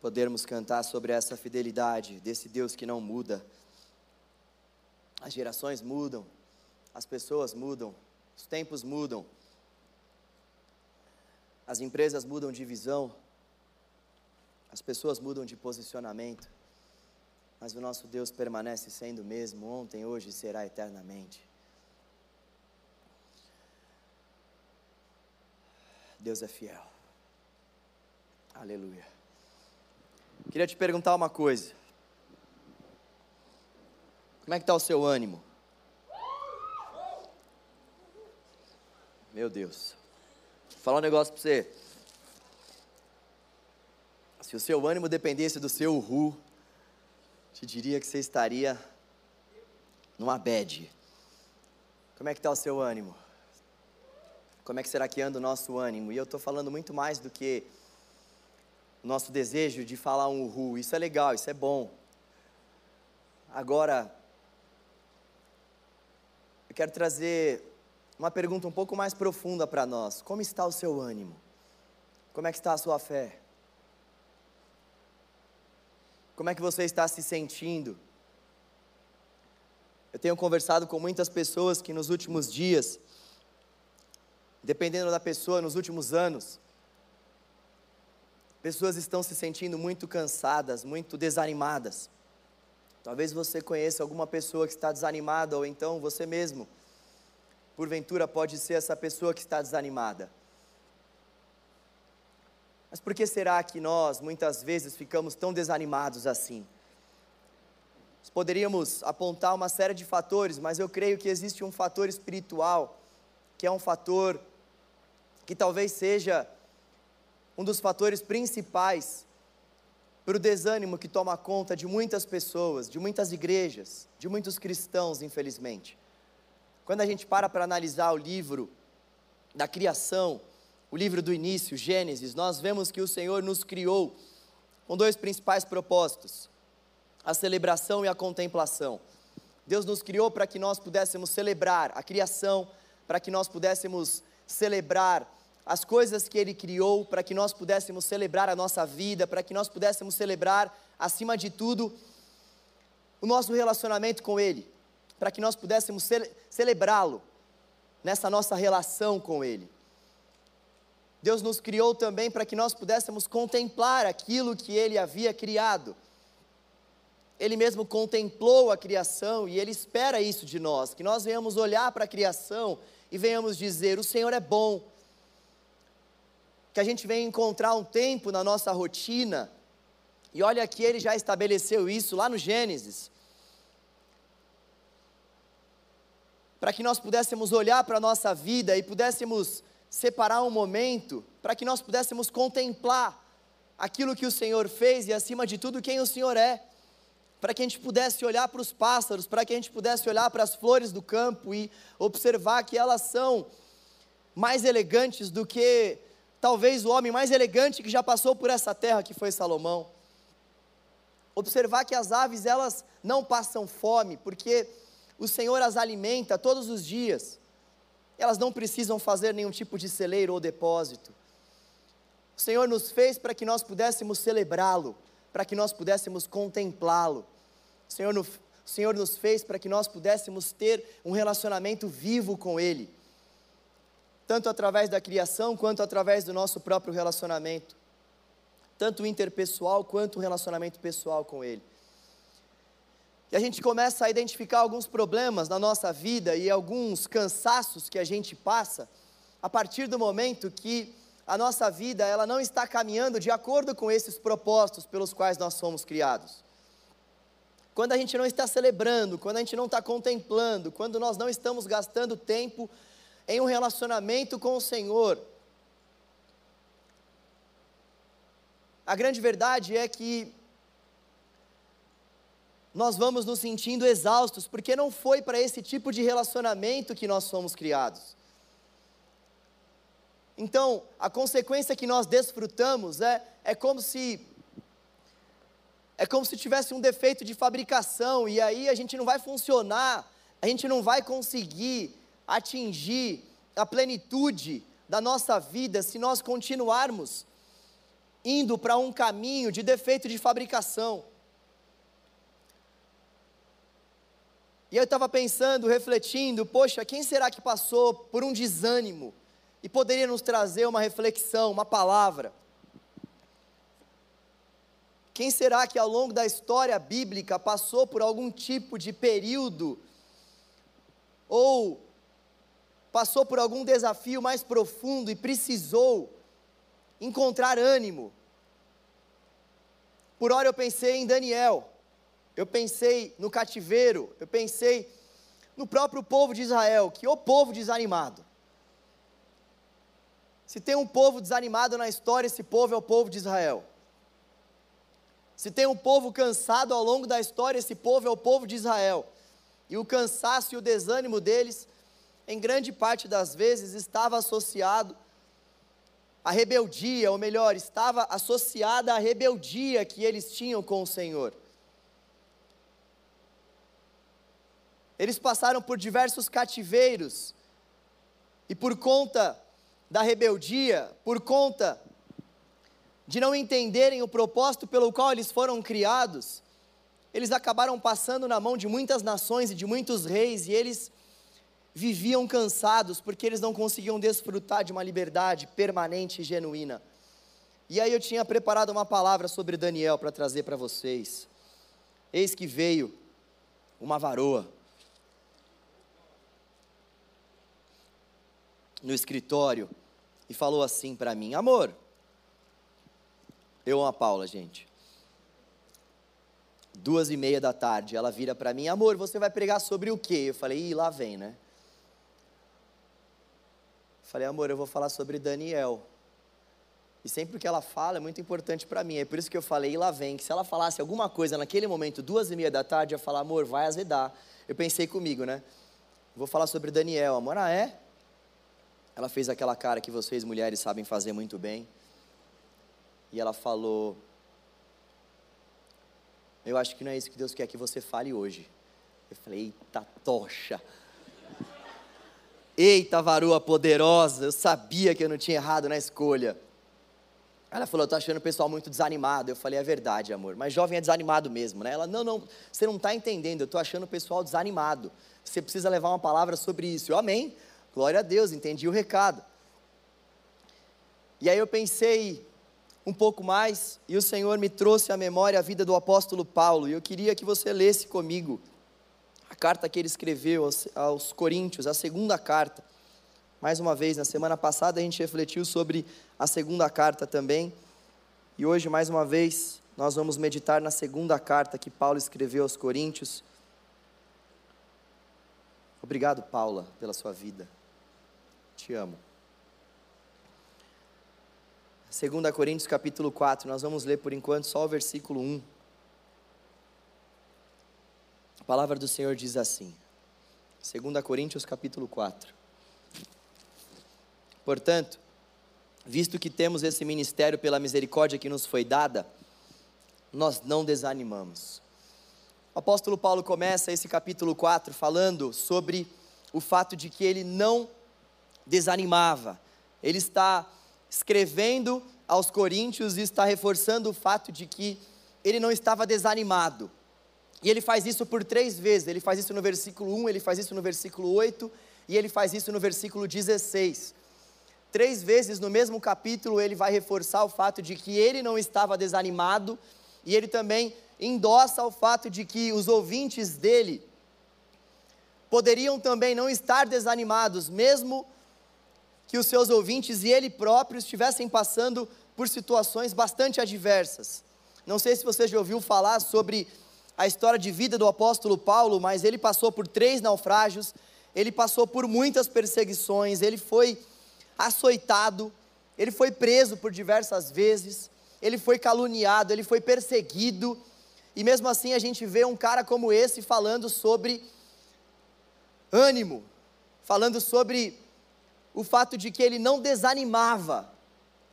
podermos cantar sobre essa fidelidade desse Deus que não muda. As gerações mudam, as pessoas mudam, os tempos mudam, as empresas mudam de visão, as pessoas mudam de posicionamento, mas o nosso Deus permanece sendo o mesmo ontem, hoje e será eternamente. Deus é fiel. Aleluia. Queria te perguntar uma coisa. Como é que está o seu ânimo? Meu Deus. Vou falar um negócio para você. Se o seu ânimo dependesse do seu ru, te diria que você estaria numa bad. Como é que está o seu ânimo? Como é que será que anda o nosso ânimo? E eu estou falando muito mais do que nosso desejo de falar um ru. Isso é legal, isso é bom. Agora, eu quero trazer uma pergunta um pouco mais profunda para nós. Como está o seu ânimo? Como é que está a sua fé? Como é que você está se sentindo? Eu tenho conversado com muitas pessoas que nos últimos dias, dependendo da pessoa, nos últimos anos, pessoas estão se sentindo muito cansadas, muito desanimadas. Talvez você conheça alguma pessoa que está desanimada, ou então você mesmo, porventura, pode ser essa pessoa que está desanimada. Mas por que será que nós, muitas vezes, ficamos tão desanimados assim? Nós poderíamos apontar uma série de fatores, mas eu creio que existe um fator espiritual, que é um fator que talvez seja um dos fatores principais para o desânimo que toma conta de muitas pessoas, de muitas igrejas, de muitos cristãos, infelizmente. Quando a gente para para analisar o livro da criação, o livro do início, Gênesis, nós vemos que o Senhor nos criou com dois principais propósitos: a celebração e a contemplação. Deus nos criou para que nós pudéssemos celebrar a criação, para que nós pudéssemos celebrar as coisas que Ele criou, para que nós pudéssemos celebrar a nossa vida, para que nós pudéssemos celebrar, acima de tudo, o nosso relacionamento com Ele, para que nós pudéssemos cele celebrá-lo nessa nossa relação com Ele. Deus nos criou também para que nós pudéssemos contemplar aquilo que Ele havia criado. Ele mesmo contemplou a criação e Ele espera isso de nós, que nós venhamos olhar para a criação e venhamos dizer: O Senhor é bom. Que a gente venha encontrar um tempo na nossa rotina, e olha que Ele já estabeleceu isso lá no Gênesis, para que nós pudéssemos olhar para a nossa vida e pudéssemos separar um momento para que nós pudéssemos contemplar aquilo que o Senhor fez e, acima de tudo, quem o Senhor é. Para que a gente pudesse olhar para os pássaros, para que a gente pudesse olhar para as flores do campo e observar que elas são mais elegantes do que talvez o homem mais elegante que já passou por essa terra, que foi Salomão. Observar que as aves, elas não passam fome, porque o Senhor as alimenta todos os dias elas não precisam fazer nenhum tipo de celeiro ou depósito. O Senhor nos fez para que nós pudéssemos celebrá-lo, para que nós pudéssemos contemplá-lo. O Senhor, o Senhor nos fez para que nós pudéssemos ter um relacionamento vivo com Ele, tanto através da criação quanto através do nosso próprio relacionamento, tanto interpessoal quanto o relacionamento pessoal com Ele. E a gente começa a identificar alguns problemas na nossa vida e alguns cansaços que a gente passa a partir do momento que a nossa vida ela não está caminhando de acordo com esses propósitos pelos quais nós somos criados. Quando a gente não está celebrando, quando a gente não está contemplando, quando nós não estamos gastando tempo em um relacionamento com o Senhor. A grande verdade é que nós vamos nos sentindo exaustos, porque não foi para esse tipo de relacionamento que nós fomos criados. Então, a consequência que nós desfrutamos é, é como se é como se tivesse um defeito de fabricação e aí a gente não vai funcionar, a gente não vai conseguir atingir a plenitude da nossa vida se nós continuarmos indo para um caminho de defeito de fabricação. E eu estava pensando, refletindo, poxa, quem será que passou por um desânimo e poderia nos trazer uma reflexão, uma palavra? Quem será que ao longo da história bíblica passou por algum tipo de período ou passou por algum desafio mais profundo e precisou encontrar ânimo? Por hora eu pensei em Daniel, eu pensei no cativeiro, eu pensei no próprio povo de Israel, que o povo desanimado. Se tem um povo desanimado na história, esse povo é o povo de Israel. Se tem um povo cansado ao longo da história, esse povo é o povo de Israel. E o cansaço e o desânimo deles, em grande parte das vezes, estava associado à rebeldia, ou melhor, estava associada à rebeldia que eles tinham com o Senhor. Eles passaram por diversos cativeiros, e por conta da rebeldia, por conta de não entenderem o propósito pelo qual eles foram criados, eles acabaram passando na mão de muitas nações e de muitos reis, e eles viviam cansados porque eles não conseguiam desfrutar de uma liberdade permanente e genuína. E aí eu tinha preparado uma palavra sobre Daniel para trazer para vocês. Eis que veio uma varoa no escritório e falou assim para mim: Amor, eu amo a Paula, gente. Duas e meia da tarde, ela vira para mim, amor, você vai pregar sobre o quê? Eu falei, ih, lá vem, né? Falei, amor, eu vou falar sobre Daniel. E sempre que ela fala é muito importante para mim. É por isso que eu falei, e lá vem, que se ela falasse alguma coisa naquele momento, duas e meia da tarde, eu ia falar, amor, vai azedar. Eu pensei comigo, né? Vou falar sobre Daniel. Amor, ah, é? Ela fez aquela cara que vocês mulheres sabem fazer muito bem. E ela falou: Eu acho que não é isso que Deus quer que você fale hoje. Eu falei: Eita, tocha. Eita, varoa poderosa. Eu sabia que eu não tinha errado na escolha. Ela falou: Eu tô achando o pessoal muito desanimado. Eu falei: É verdade, amor. Mas jovem é desanimado mesmo, né? Ela: Não, não, você não está entendendo. Eu tô achando o pessoal desanimado. Você precisa levar uma palavra sobre isso. Eu, amém. Glória a Deus, entendi o recado. E aí eu pensei: um pouco mais e o Senhor me trouxe à memória a vida do apóstolo Paulo. E eu queria que você lesse comigo a carta que ele escreveu aos, aos Coríntios, a segunda carta. Mais uma vez, na semana passada a gente refletiu sobre a segunda carta também. E hoje, mais uma vez, nós vamos meditar na segunda carta que Paulo escreveu aos Coríntios. Obrigado, Paula, pela sua vida. Te amo. 2 Coríntios capítulo 4, nós vamos ler por enquanto só o versículo 1. Palavra do Senhor diz assim, 2 Coríntios capítulo 4. Portanto, visto que temos esse ministério pela misericórdia que nos foi dada, nós não desanimamos. O apóstolo Paulo começa esse capítulo 4 falando sobre o fato de que ele não desanimava. Ele está escrevendo aos Coríntios e está reforçando o fato de que ele não estava desanimado. E ele faz isso por três vezes. Ele faz isso no versículo 1, ele faz isso no versículo 8 e ele faz isso no versículo 16. Três vezes no mesmo capítulo ele vai reforçar o fato de que ele não estava desanimado e ele também endossa o fato de que os ouvintes dele poderiam também não estar desanimados, mesmo que os seus ouvintes e ele próprio estivessem passando por situações bastante adversas. Não sei se você já ouviu falar sobre a história de vida do apóstolo Paulo, mas ele passou por três naufrágios, ele passou por muitas perseguições, ele foi açoitado, ele foi preso por diversas vezes, ele foi caluniado, ele foi perseguido, e mesmo assim a gente vê um cara como esse falando sobre ânimo, falando sobre o fato de que ele não desanimava.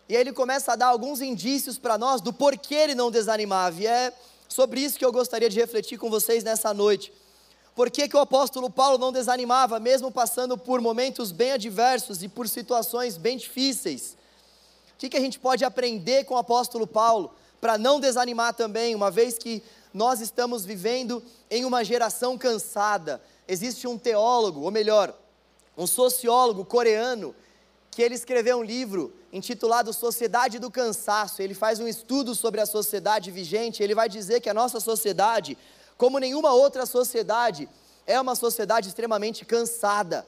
E aí ele começa a dar alguns indícios para nós do porquê ele não desanimava. E é sobre isso que eu gostaria de refletir com vocês nessa noite. Por que, que o apóstolo Paulo não desanimava, mesmo passando por momentos bem adversos e por situações bem difíceis? O que, que a gente pode aprender com o apóstolo Paulo para não desanimar também, uma vez que nós estamos vivendo em uma geração cansada? Existe um teólogo, ou melhor, um sociólogo coreano, que ele escreveu um livro intitulado Sociedade do Cansaço. Ele faz um estudo sobre a sociedade vigente. Ele vai dizer que a nossa sociedade, como nenhuma outra sociedade, é uma sociedade extremamente cansada.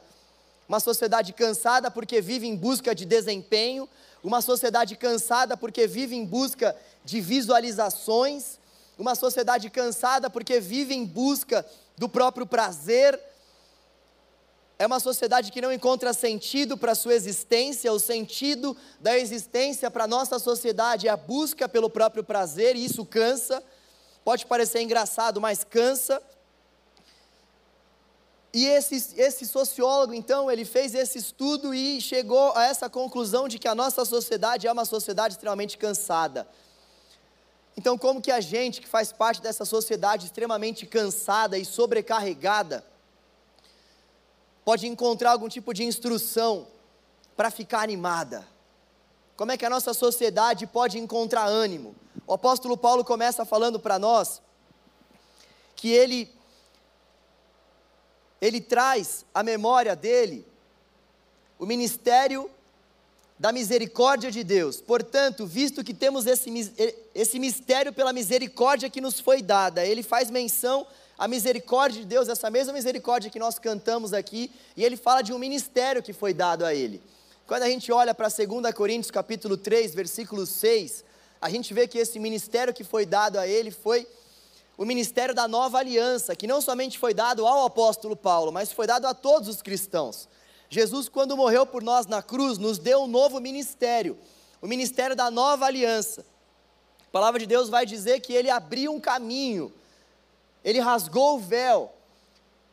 Uma sociedade cansada porque vive em busca de desempenho, uma sociedade cansada porque vive em busca de visualizações, uma sociedade cansada porque vive em busca do próprio prazer. É uma sociedade que não encontra sentido para a sua existência, o sentido da existência para a nossa sociedade é a busca pelo próprio prazer, e isso cansa. Pode parecer engraçado, mas cansa. E esse, esse sociólogo, então, ele fez esse estudo e chegou a essa conclusão de que a nossa sociedade é uma sociedade extremamente cansada. Então, como que a gente, que faz parte dessa sociedade extremamente cansada e sobrecarregada, pode encontrar algum tipo de instrução para ficar animada? Como é que a nossa sociedade pode encontrar ânimo? O apóstolo Paulo começa falando para nós que ele ele traz à memória dele o ministério da misericórdia de Deus. Portanto, visto que temos esse, esse mistério pela misericórdia que nos foi dada, ele faz menção à misericórdia de Deus, essa mesma misericórdia que nós cantamos aqui, e ele fala de um ministério que foi dado a ele. Quando a gente olha para 2 Coríntios capítulo 3, versículo 6, a gente vê que esse ministério que foi dado a ele foi o ministério da nova aliança, que não somente foi dado ao apóstolo Paulo, mas foi dado a todos os cristãos. Jesus, quando morreu por nós na cruz, nos deu um novo ministério, o ministério da nova aliança. A palavra de Deus vai dizer que ele abriu um caminho, ele rasgou o véu.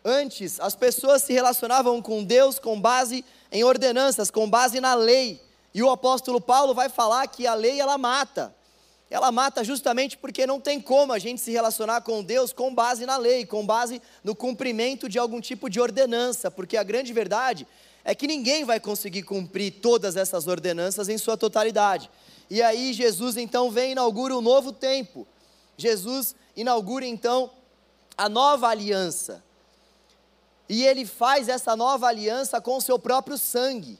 Antes, as pessoas se relacionavam com Deus com base em ordenanças, com base na lei. E o apóstolo Paulo vai falar que a lei ela mata, ela mata justamente porque não tem como a gente se relacionar com Deus com base na lei, com base no cumprimento de algum tipo de ordenança, porque a grande verdade é que ninguém vai conseguir cumprir todas essas ordenanças em sua totalidade. E aí Jesus então vem e inaugura um novo tempo. Jesus inaugura então a nova aliança. E ele faz essa nova aliança com o seu próprio sangue.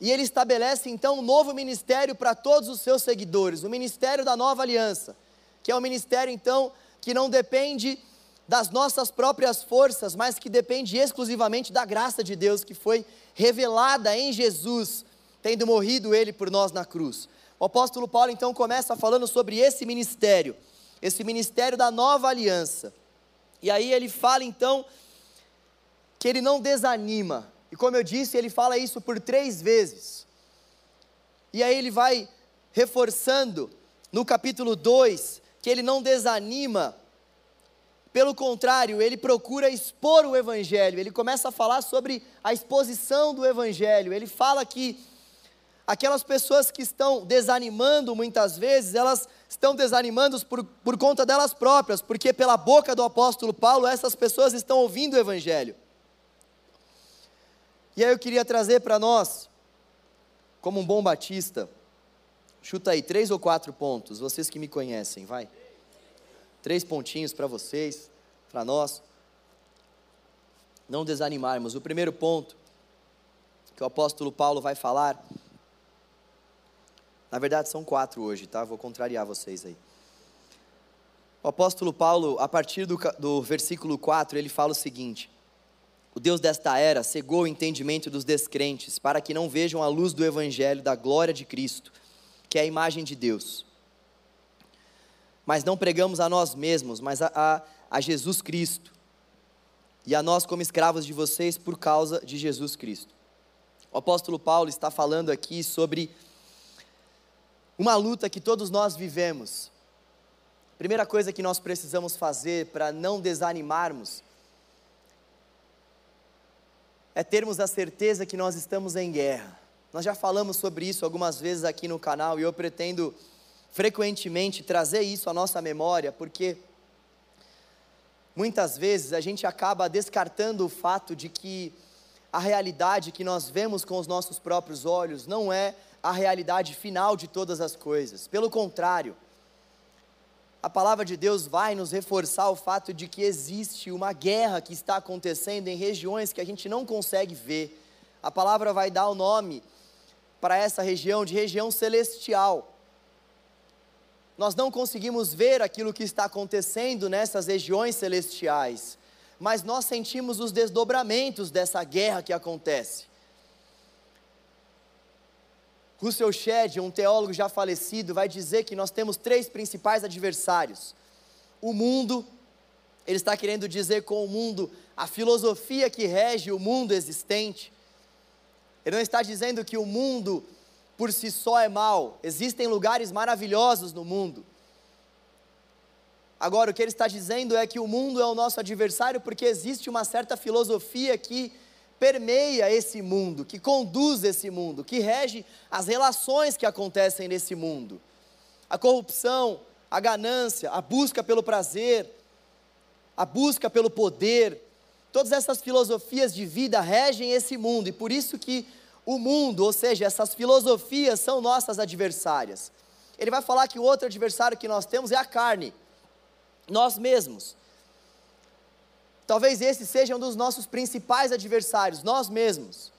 E ele estabelece então um novo ministério para todos os seus seguidores, o ministério da nova aliança, que é um ministério então que não depende das nossas próprias forças, mas que depende exclusivamente da graça de Deus que foi revelada em Jesus, tendo morrido ele por nós na cruz. O apóstolo Paulo então começa falando sobre esse ministério, esse ministério da nova aliança. E aí ele fala então que ele não desanima, e como eu disse, ele fala isso por três vezes. E aí ele vai reforçando no capítulo 2 que ele não desanima, pelo contrário, ele procura expor o Evangelho, ele começa a falar sobre a exposição do Evangelho. Ele fala que aquelas pessoas que estão desanimando muitas vezes, elas estão desanimando por, por conta delas próprias, porque pela boca do apóstolo Paulo, essas pessoas estão ouvindo o Evangelho. E aí eu queria trazer para nós, como um bom batista, chuta aí, três ou quatro pontos, vocês que me conhecem, vai. Três pontinhos para vocês, para nós. Não desanimarmos. O primeiro ponto que o apóstolo Paulo vai falar, na verdade são quatro hoje, tá? Vou contrariar vocês aí. O apóstolo Paulo, a partir do, do versículo 4, ele fala o seguinte: o Deus desta era cegou o entendimento dos descrentes, para que não vejam a luz do Evangelho da glória de Cristo, que é a imagem de Deus. Mas não pregamos a nós mesmos, mas a, a, a Jesus Cristo, e a nós como escravos de vocês por causa de Jesus Cristo. O apóstolo Paulo está falando aqui sobre uma luta que todos nós vivemos. Primeira coisa que nós precisamos fazer para não desanimarmos é termos a certeza que nós estamos em guerra. Nós já falamos sobre isso algumas vezes aqui no canal e eu pretendo frequentemente trazer isso à nossa memória, porque muitas vezes a gente acaba descartando o fato de que a realidade que nós vemos com os nossos próprios olhos não é a realidade final de todas as coisas. Pelo contrário, a palavra de Deus vai nos reforçar o fato de que existe uma guerra que está acontecendo em regiões que a gente não consegue ver. A palavra vai dar o nome para essa região de região celestial. Nós não conseguimos ver aquilo que está acontecendo nessas regiões celestiais, mas nós sentimos os desdobramentos dessa guerra que acontece. Russell Shedd, um teólogo já falecido, vai dizer que nós temos três principais adversários: o mundo, ele está querendo dizer com o mundo a filosofia que rege o mundo existente. Ele não está dizendo que o mundo por si só é mal, existem lugares maravilhosos no mundo. Agora, o que ele está dizendo é que o mundo é o nosso adversário porque existe uma certa filosofia que permeia esse mundo, que conduz esse mundo, que rege as relações que acontecem nesse mundo. A corrupção, a ganância, a busca pelo prazer, a busca pelo poder, todas essas filosofias de vida regem esse mundo e por isso que o mundo, ou seja, essas filosofias são nossas adversárias. Ele vai falar que o outro adversário que nós temos é a carne, nós mesmos. Talvez esse seja um dos nossos principais adversários, nós mesmos.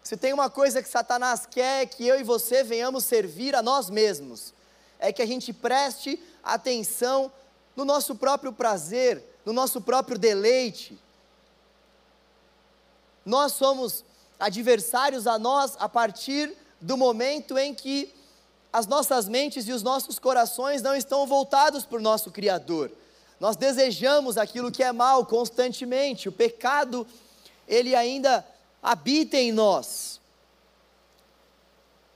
Se tem uma coisa que Satanás quer é que eu e você venhamos servir a nós mesmos, é que a gente preste atenção no nosso próprio prazer, no nosso próprio deleite. Nós somos adversários a nós a partir do momento em que as nossas mentes e os nossos corações não estão voltados para o nosso Criador. Nós desejamos aquilo que é mal constantemente. O pecado, ele ainda habita em nós.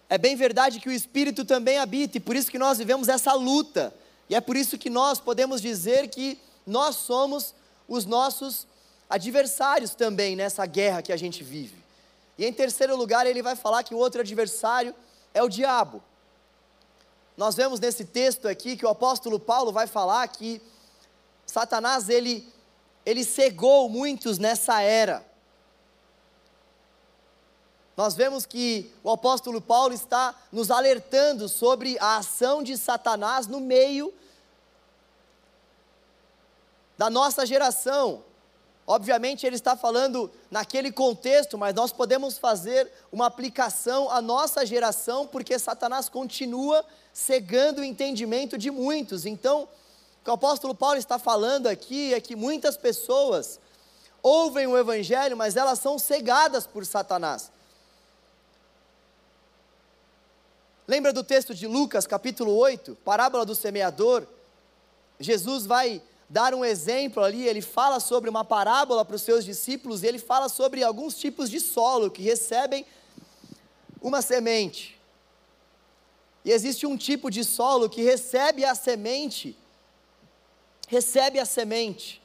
É bem verdade que o Espírito também habita, e por isso que nós vivemos essa luta. E é por isso que nós podemos dizer que nós somos os nossos adversários também nessa guerra que a gente vive. E em terceiro lugar, ele vai falar que o outro adversário é o diabo. Nós vemos nesse texto aqui que o apóstolo Paulo vai falar que Satanás ele ele cegou muitos nessa era. Nós vemos que o apóstolo Paulo está nos alertando sobre a ação de Satanás no meio da nossa geração. Obviamente ele está falando naquele contexto, mas nós podemos fazer uma aplicação à nossa geração, porque Satanás continua cegando o entendimento de muitos. Então, o que o apóstolo Paulo está falando aqui é que muitas pessoas ouvem o evangelho, mas elas são cegadas por Satanás. Lembra do texto de Lucas, capítulo 8, parábola do semeador? Jesus vai dar um exemplo ali, ele fala sobre uma parábola para os seus discípulos e ele fala sobre alguns tipos de solo que recebem uma semente. E existe um tipo de solo que recebe a semente recebe a semente.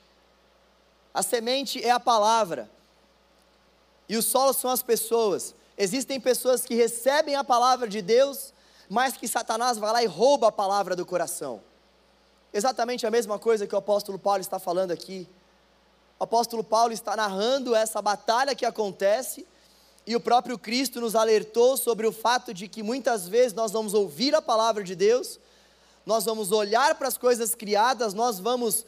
A semente é a palavra. E o solo são as pessoas. Existem pessoas que recebem a palavra de Deus, mas que Satanás vai lá e rouba a palavra do coração. Exatamente a mesma coisa que o apóstolo Paulo está falando aqui. O apóstolo Paulo está narrando essa batalha que acontece, e o próprio Cristo nos alertou sobre o fato de que muitas vezes nós vamos ouvir a palavra de Deus, nós vamos olhar para as coisas criadas, nós vamos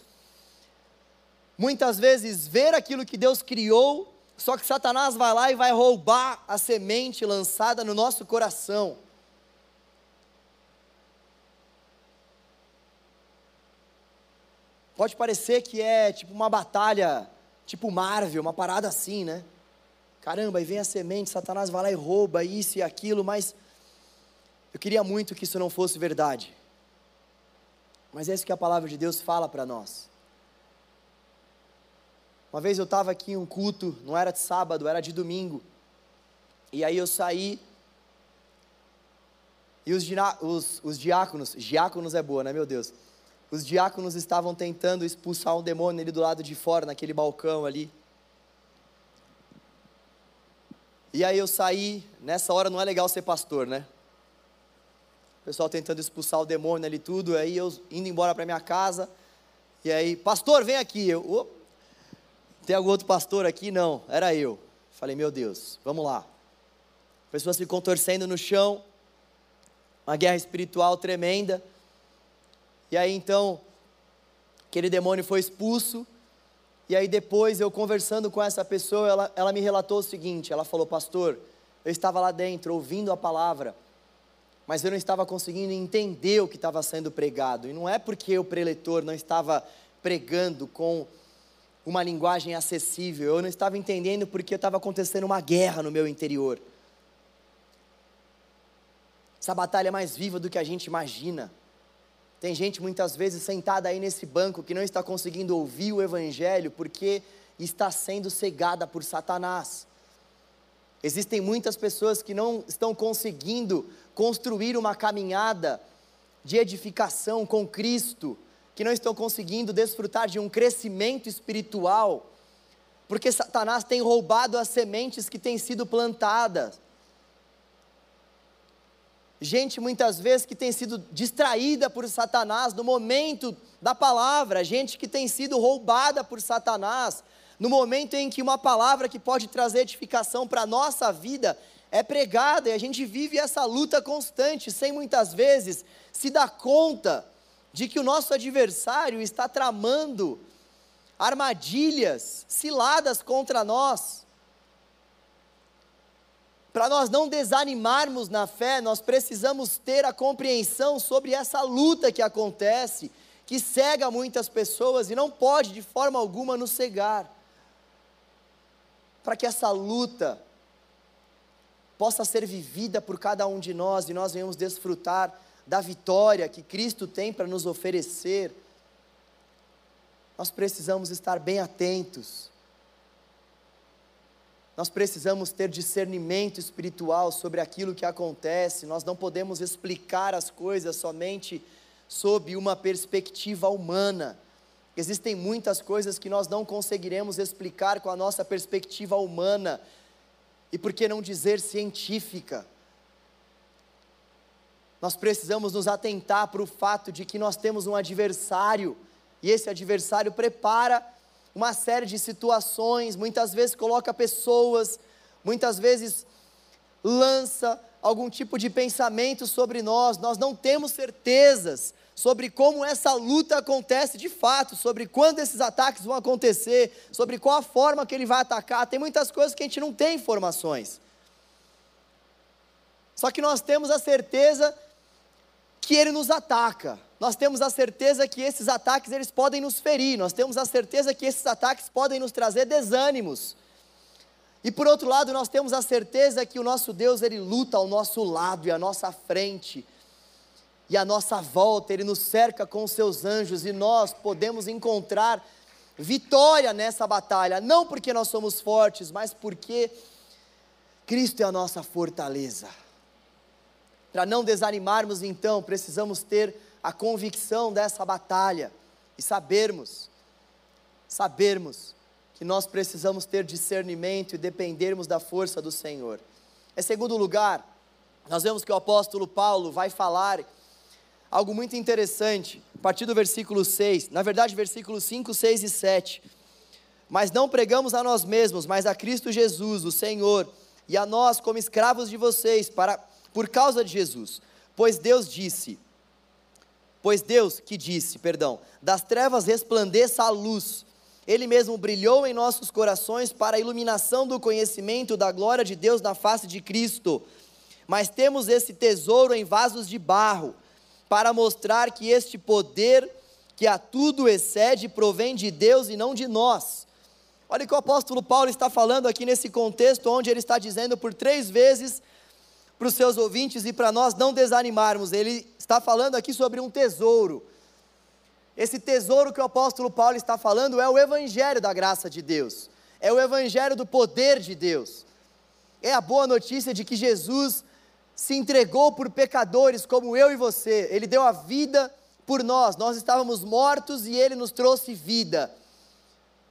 muitas vezes ver aquilo que Deus criou, só que Satanás vai lá e vai roubar a semente lançada no nosso coração. Pode parecer que é tipo uma batalha, tipo Marvel, uma parada assim, né? Caramba, aí vem a semente, Satanás vai lá e rouba isso e aquilo, mas eu queria muito que isso não fosse verdade. Mas é isso que a palavra de Deus fala para nós. Uma vez eu estava aqui em um culto, não era de sábado, era de domingo. E aí eu saí. E os, os, os diáconos, diáconos é boa, né, meu Deus? Os diáconos estavam tentando expulsar um demônio ali do lado de fora, naquele balcão ali. E aí eu saí, nessa hora não é legal ser pastor, né? O pessoal tentando expulsar o demônio ali tudo, aí eu indo embora para minha casa, e aí, pastor, vem aqui, eu, oh, tem algum outro pastor aqui? Não, era eu, falei, meu Deus, vamos lá, pessoas se contorcendo no chão, uma guerra espiritual tremenda. E aí então, aquele demônio foi expulso. E aí depois eu conversando com essa pessoa, ela, ela me relatou o seguinte: ela falou, pastor, eu estava lá dentro ouvindo a palavra, mas eu não estava conseguindo entender o que estava sendo pregado. E não é porque o preletor não estava pregando com uma linguagem acessível, eu não estava entendendo porque estava acontecendo uma guerra no meu interior. Essa batalha é mais viva do que a gente imagina. Tem gente muitas vezes sentada aí nesse banco que não está conseguindo ouvir o Evangelho porque está sendo cegada por Satanás. Existem muitas pessoas que não estão conseguindo construir uma caminhada de edificação com Cristo, que não estão conseguindo desfrutar de um crescimento espiritual, porque Satanás tem roubado as sementes que têm sido plantadas. Gente muitas vezes que tem sido distraída por Satanás no momento da palavra, gente que tem sido roubada por Satanás, no momento em que uma palavra que pode trazer edificação para a nossa vida é pregada e a gente vive essa luta constante, sem muitas vezes se dar conta de que o nosso adversário está tramando armadilhas, ciladas contra nós. Para nós não desanimarmos na fé, nós precisamos ter a compreensão sobre essa luta que acontece, que cega muitas pessoas e não pode de forma alguma nos cegar para que essa luta possa ser vivida por cada um de nós e nós venhamos desfrutar da vitória que Cristo tem para nos oferecer, nós precisamos estar bem atentos. Nós precisamos ter discernimento espiritual sobre aquilo que acontece. Nós não podemos explicar as coisas somente sob uma perspectiva humana. Existem muitas coisas que nós não conseguiremos explicar com a nossa perspectiva humana, e por que não dizer científica. Nós precisamos nos atentar para o fato de que nós temos um adversário, e esse adversário prepara uma série de situações, muitas vezes coloca pessoas, muitas vezes lança algum tipo de pensamento sobre nós, nós não temos certezas sobre como essa luta acontece de fato, sobre quando esses ataques vão acontecer, sobre qual a forma que ele vai atacar. Tem muitas coisas que a gente não tem informações. Só que nós temos a certeza que ele nos ataca. Nós temos a certeza que esses ataques eles podem nos ferir. Nós temos a certeza que esses ataques podem nos trazer desânimos. E por outro lado, nós temos a certeza que o nosso Deus ele luta ao nosso lado e à nossa frente e à nossa volta, Ele nos cerca com os seus anjos e nós podemos encontrar vitória nessa batalha, não porque nós somos fortes, mas porque Cristo é a nossa fortaleza. Para não desanimarmos, então, precisamos ter a convicção dessa batalha e sabermos, sabermos que nós precisamos ter discernimento e dependermos da força do Senhor. Em segundo lugar, nós vemos que o apóstolo Paulo vai falar algo muito interessante, a partir do versículo 6, na verdade, versículos 5, 6 e 7. Mas não pregamos a nós mesmos, mas a Cristo Jesus, o Senhor, e a nós como escravos de vocês, para por causa de Jesus. Pois Deus disse, pois Deus que disse, perdão, das trevas resplandeça a luz. Ele mesmo brilhou em nossos corações para a iluminação do conhecimento da glória de Deus na face de Cristo. Mas temos esse tesouro em vasos de barro, para mostrar que este poder que a tudo excede provém de Deus e não de nós. Olha o que o apóstolo Paulo está falando aqui nesse contexto, onde ele está dizendo por três vezes para os seus ouvintes e para nós não desanimarmos. Ele está falando aqui sobre um tesouro. Esse tesouro que o apóstolo Paulo está falando é o evangelho da graça de Deus, é o evangelho do poder de Deus. É a boa notícia de que Jesus se entregou por pecadores como eu e você, ele deu a vida por nós, nós estávamos mortos e ele nos trouxe vida.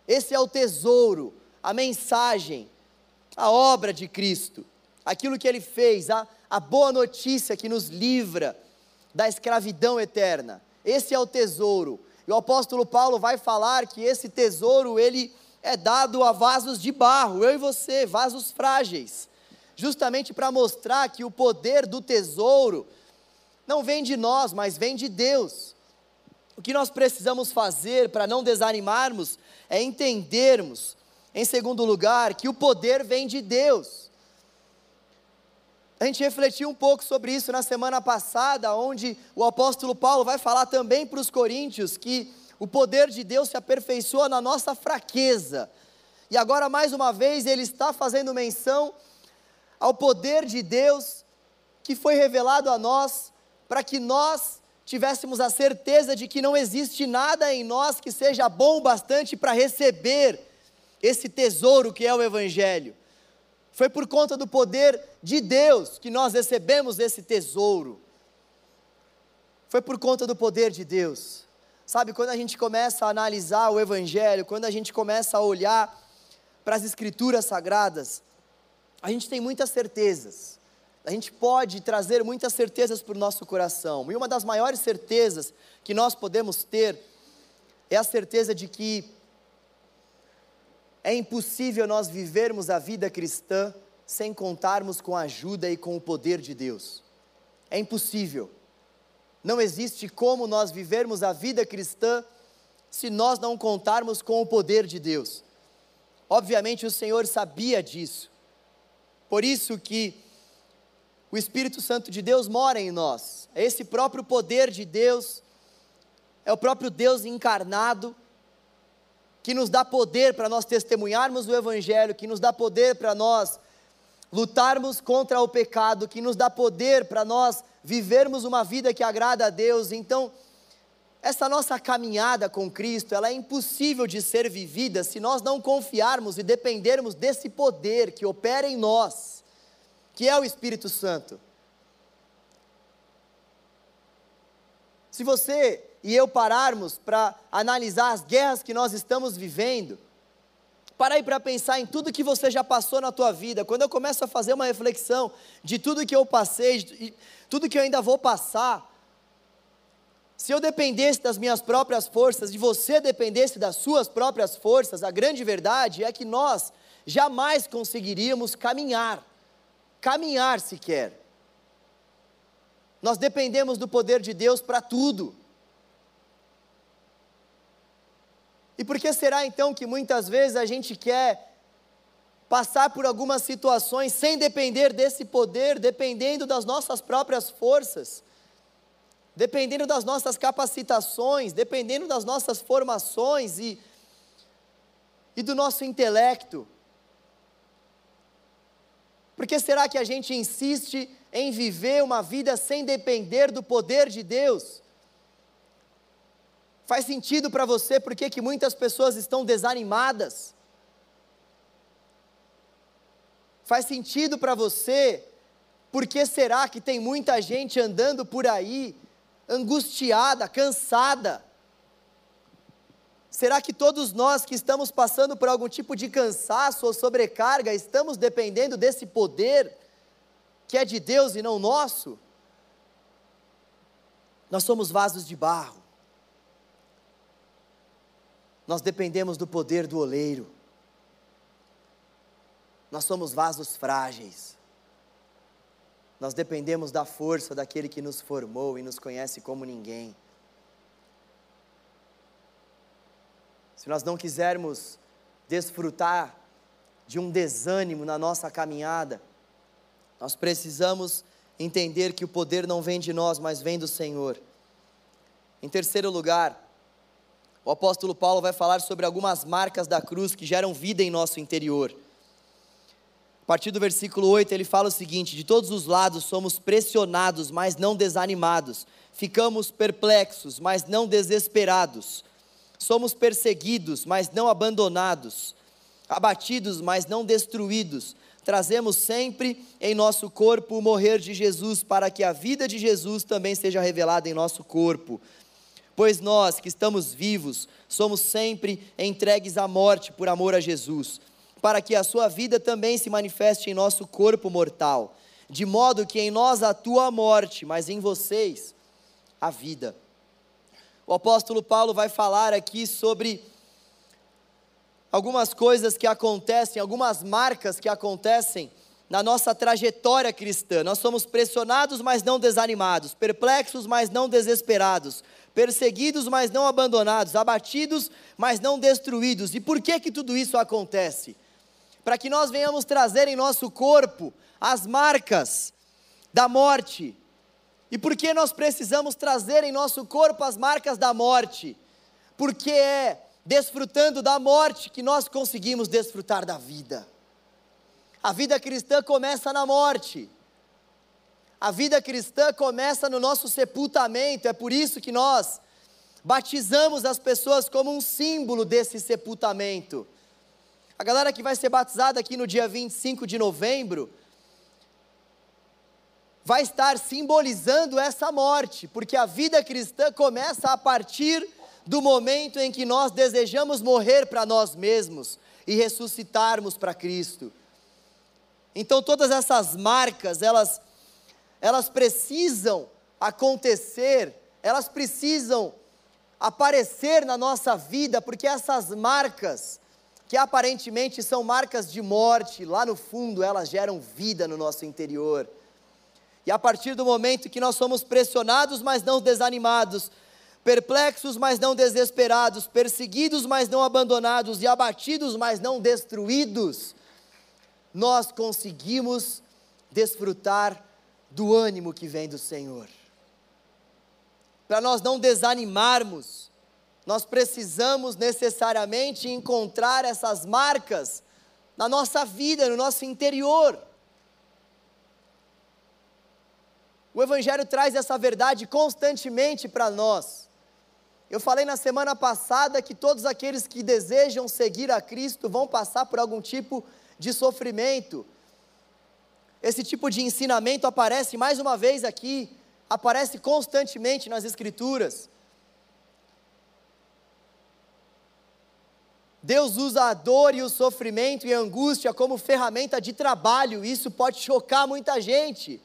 Esse é o tesouro, a mensagem, a obra de Cristo, aquilo que ele fez, a, a boa notícia que nos livra da escravidão eterna. Esse é o tesouro. E o apóstolo Paulo vai falar que esse tesouro ele é dado a vasos de barro, eu e você, vasos frágeis. Justamente para mostrar que o poder do tesouro não vem de nós, mas vem de Deus. O que nós precisamos fazer para não desanimarmos é entendermos, em segundo lugar, que o poder vem de Deus. A gente refletiu um pouco sobre isso na semana passada, onde o apóstolo Paulo vai falar também para os coríntios que o poder de Deus se aperfeiçoa na nossa fraqueza. E agora, mais uma vez, ele está fazendo menção ao poder de Deus que foi revelado a nós, para que nós tivéssemos a certeza de que não existe nada em nós que seja bom o bastante para receber esse tesouro que é o Evangelho. Foi por conta do poder de Deus que nós recebemos esse tesouro. Foi por conta do poder de Deus. Sabe, quando a gente começa a analisar o Evangelho, quando a gente começa a olhar para as Escrituras Sagradas, a gente tem muitas certezas. A gente pode trazer muitas certezas para o nosso coração. E uma das maiores certezas que nós podemos ter é a certeza de que é impossível nós vivermos a vida cristã sem contarmos com a ajuda e com o poder de Deus. É impossível. Não existe como nós vivermos a vida cristã se nós não contarmos com o poder de Deus. Obviamente o Senhor sabia disso. Por isso que o Espírito Santo de Deus mora em nós. É esse próprio poder de Deus, é o próprio Deus encarnado que nos dá poder para nós testemunharmos o evangelho, que nos dá poder para nós lutarmos contra o pecado, que nos dá poder para nós vivermos uma vida que agrada a Deus. Então, essa nossa caminhada com Cristo, ela é impossível de ser vivida se nós não confiarmos e dependermos desse poder que opera em nós, que é o Espírito Santo. Se você e eu pararmos para analisar as guerras que nós estamos vivendo, para aí para pensar em tudo que você já passou na tua vida. Quando eu começo a fazer uma reflexão de tudo que eu passei, de tudo que eu ainda vou passar, se eu dependesse das minhas próprias forças, de você dependesse das suas próprias forças, a grande verdade é que nós jamais conseguiríamos caminhar, caminhar sequer. Nós dependemos do poder de Deus para tudo. E por que será então que muitas vezes a gente quer passar por algumas situações sem depender desse poder, dependendo das nossas próprias forças, dependendo das nossas capacitações, dependendo das nossas formações e, e do nosso intelecto? Por que será que a gente insiste em viver uma vida sem depender do poder de Deus? Faz sentido para você porque que muitas pessoas estão desanimadas? Faz sentido para você porque será que tem muita gente andando por aí angustiada, cansada? Será que todos nós que estamos passando por algum tipo de cansaço ou sobrecarga estamos dependendo desse poder que é de Deus e não nosso? Nós somos vasos de barro. Nós dependemos do poder do oleiro. Nós somos vasos frágeis. Nós dependemos da força daquele que nos formou e nos conhece como ninguém. Se nós não quisermos desfrutar de um desânimo na nossa caminhada, nós precisamos entender que o poder não vem de nós, mas vem do Senhor. Em terceiro lugar, o apóstolo Paulo vai falar sobre algumas marcas da cruz que geram vida em nosso interior. Partir do versículo 8, ele fala o seguinte: De todos os lados somos pressionados, mas não desanimados, ficamos perplexos, mas não desesperados, somos perseguidos, mas não abandonados, abatidos, mas não destruídos. Trazemos sempre em nosso corpo o morrer de Jesus, para que a vida de Jesus também seja revelada em nosso corpo. Pois nós que estamos vivos, somos sempre entregues à morte por amor a Jesus, para que a sua vida também se manifeste em nosso corpo mortal, de modo que em nós atua a morte, mas em vocês a vida. O apóstolo Paulo vai falar aqui sobre algumas coisas que acontecem, algumas marcas que acontecem na nossa trajetória cristã. Nós somos pressionados, mas não desanimados, perplexos, mas não desesperados, perseguidos, mas não abandonados, abatidos, mas não destruídos. E por que que tudo isso acontece? Para que nós venhamos trazer em nosso corpo as marcas da morte. E por que nós precisamos trazer em nosso corpo as marcas da morte? Porque é desfrutando da morte que nós conseguimos desfrutar da vida. A vida cristã começa na morte. A vida cristã começa no nosso sepultamento, é por isso que nós batizamos as pessoas como um símbolo desse sepultamento. A galera que vai ser batizada aqui no dia 25 de novembro vai estar simbolizando essa morte, porque a vida cristã começa a partir do momento em que nós desejamos morrer para nós mesmos e ressuscitarmos para Cristo. Então todas essas marcas, elas elas precisam acontecer, elas precisam aparecer na nossa vida, porque essas marcas, que aparentemente são marcas de morte, lá no fundo elas geram vida no nosso interior. E a partir do momento que nós somos pressionados, mas não desanimados, perplexos, mas não desesperados, perseguidos, mas não abandonados, e abatidos, mas não destruídos, nós conseguimos desfrutar do ânimo que vem do Senhor. Para nós não desanimarmos, nós precisamos necessariamente encontrar essas marcas na nossa vida, no nosso interior. O Evangelho traz essa verdade constantemente para nós. Eu falei na semana passada que todos aqueles que desejam seguir a Cristo vão passar por algum tipo de sofrimento. Esse tipo de ensinamento aparece mais uma vez aqui, aparece constantemente nas Escrituras. Deus usa a dor e o sofrimento e a angústia como ferramenta de trabalho, isso pode chocar muita gente.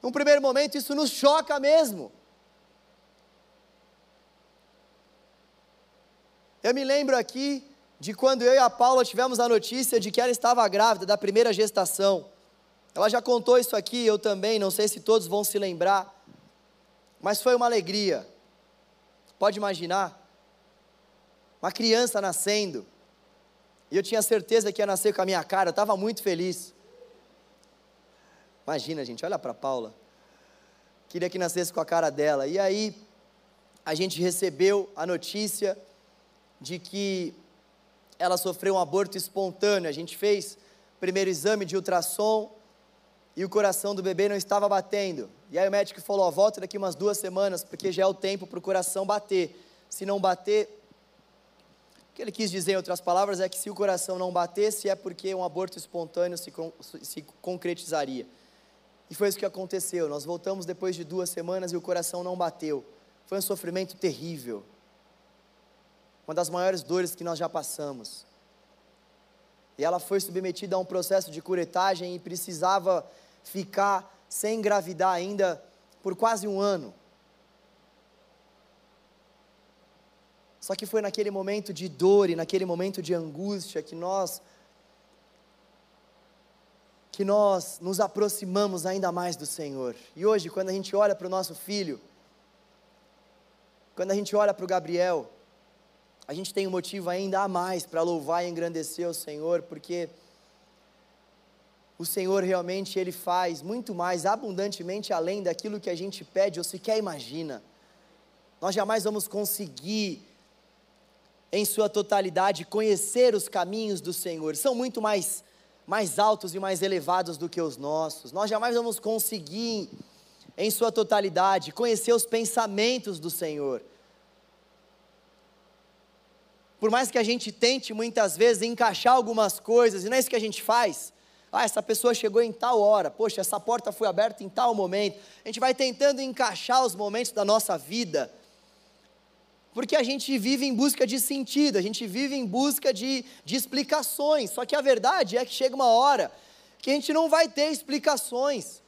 Num primeiro momento, isso nos choca mesmo. Eu me lembro aqui de quando eu e a Paula tivemos a notícia de que ela estava grávida da primeira gestação. Ela já contou isso aqui, eu também, não sei se todos vão se lembrar, mas foi uma alegria. Pode imaginar? Uma criança nascendo, e eu tinha certeza que ia nascer com a minha cara, eu estava muito feliz. Imagina, gente, olha para Paula. Queria que nascesse com a cara dela. E aí, a gente recebeu a notícia de que ela sofreu um aborto espontâneo. A gente fez o primeiro exame de ultrassom e o coração do bebê não estava batendo. E aí o médico falou: ó, volta daqui umas duas semanas, porque já é o tempo para o coração bater. Se não bater, que ele quis dizer, em outras palavras, é que se o coração não batesse, é porque um aborto espontâneo se, se concretizaria. E foi isso que aconteceu. Nós voltamos depois de duas semanas e o coração não bateu. Foi um sofrimento terrível uma das maiores dores que nós já passamos. E ela foi submetida a um processo de curetagem e precisava ficar sem engravidar ainda por quase um ano. Só que foi naquele momento de dor e naquele momento de angústia que nós que nós nos aproximamos ainda mais do Senhor. E hoje, quando a gente olha para o nosso filho, quando a gente olha para o Gabriel, a gente tem um motivo ainda a mais para louvar e engrandecer o Senhor, porque o Senhor realmente ele faz muito mais abundantemente além daquilo que a gente pede ou sequer imagina. Nós jamais vamos conseguir em sua totalidade conhecer os caminhos do Senhor. São muito mais mais altos e mais elevados do que os nossos. Nós jamais vamos conseguir em sua totalidade conhecer os pensamentos do Senhor. Por mais que a gente tente muitas vezes encaixar algumas coisas, e não é isso que a gente faz. Ah, essa pessoa chegou em tal hora, poxa, essa porta foi aberta em tal momento. A gente vai tentando encaixar os momentos da nossa vida, porque a gente vive em busca de sentido, a gente vive em busca de, de explicações. Só que a verdade é que chega uma hora que a gente não vai ter explicações.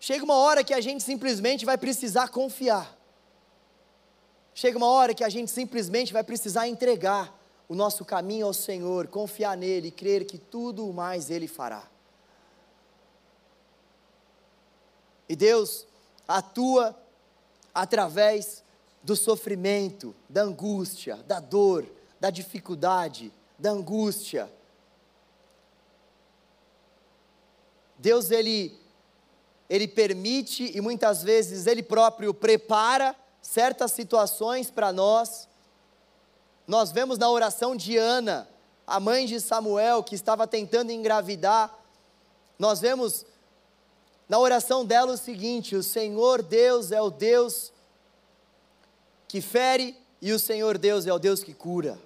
Chega uma hora que a gente simplesmente vai precisar confiar. Chega uma hora que a gente simplesmente vai precisar entregar o nosso caminho ao Senhor, confiar nele e crer que tudo mais ele fará. E Deus atua através do sofrimento, da angústia, da dor, da dificuldade, da angústia. Deus ele ele permite e muitas vezes ele próprio prepara certas situações para nós. Nós vemos na oração de Ana, a mãe de Samuel, que estava tentando engravidar, nós vemos na oração dela o seguinte: o Senhor Deus é o Deus que fere e o Senhor Deus é o Deus que cura.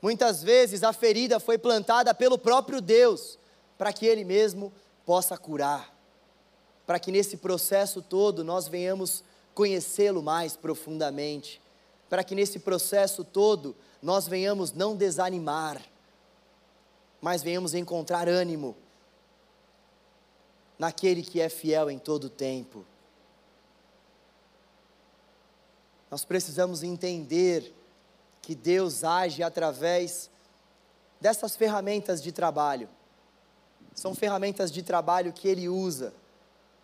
Muitas vezes a ferida foi plantada pelo próprio Deus, para que Ele mesmo possa curar para que nesse processo todo nós venhamos conhecê-lo mais profundamente, para que nesse processo todo nós venhamos não desanimar, mas venhamos encontrar ânimo naquele que é fiel em todo o tempo. Nós precisamos entender que Deus age através dessas ferramentas de trabalho. São ferramentas de trabalho que Ele usa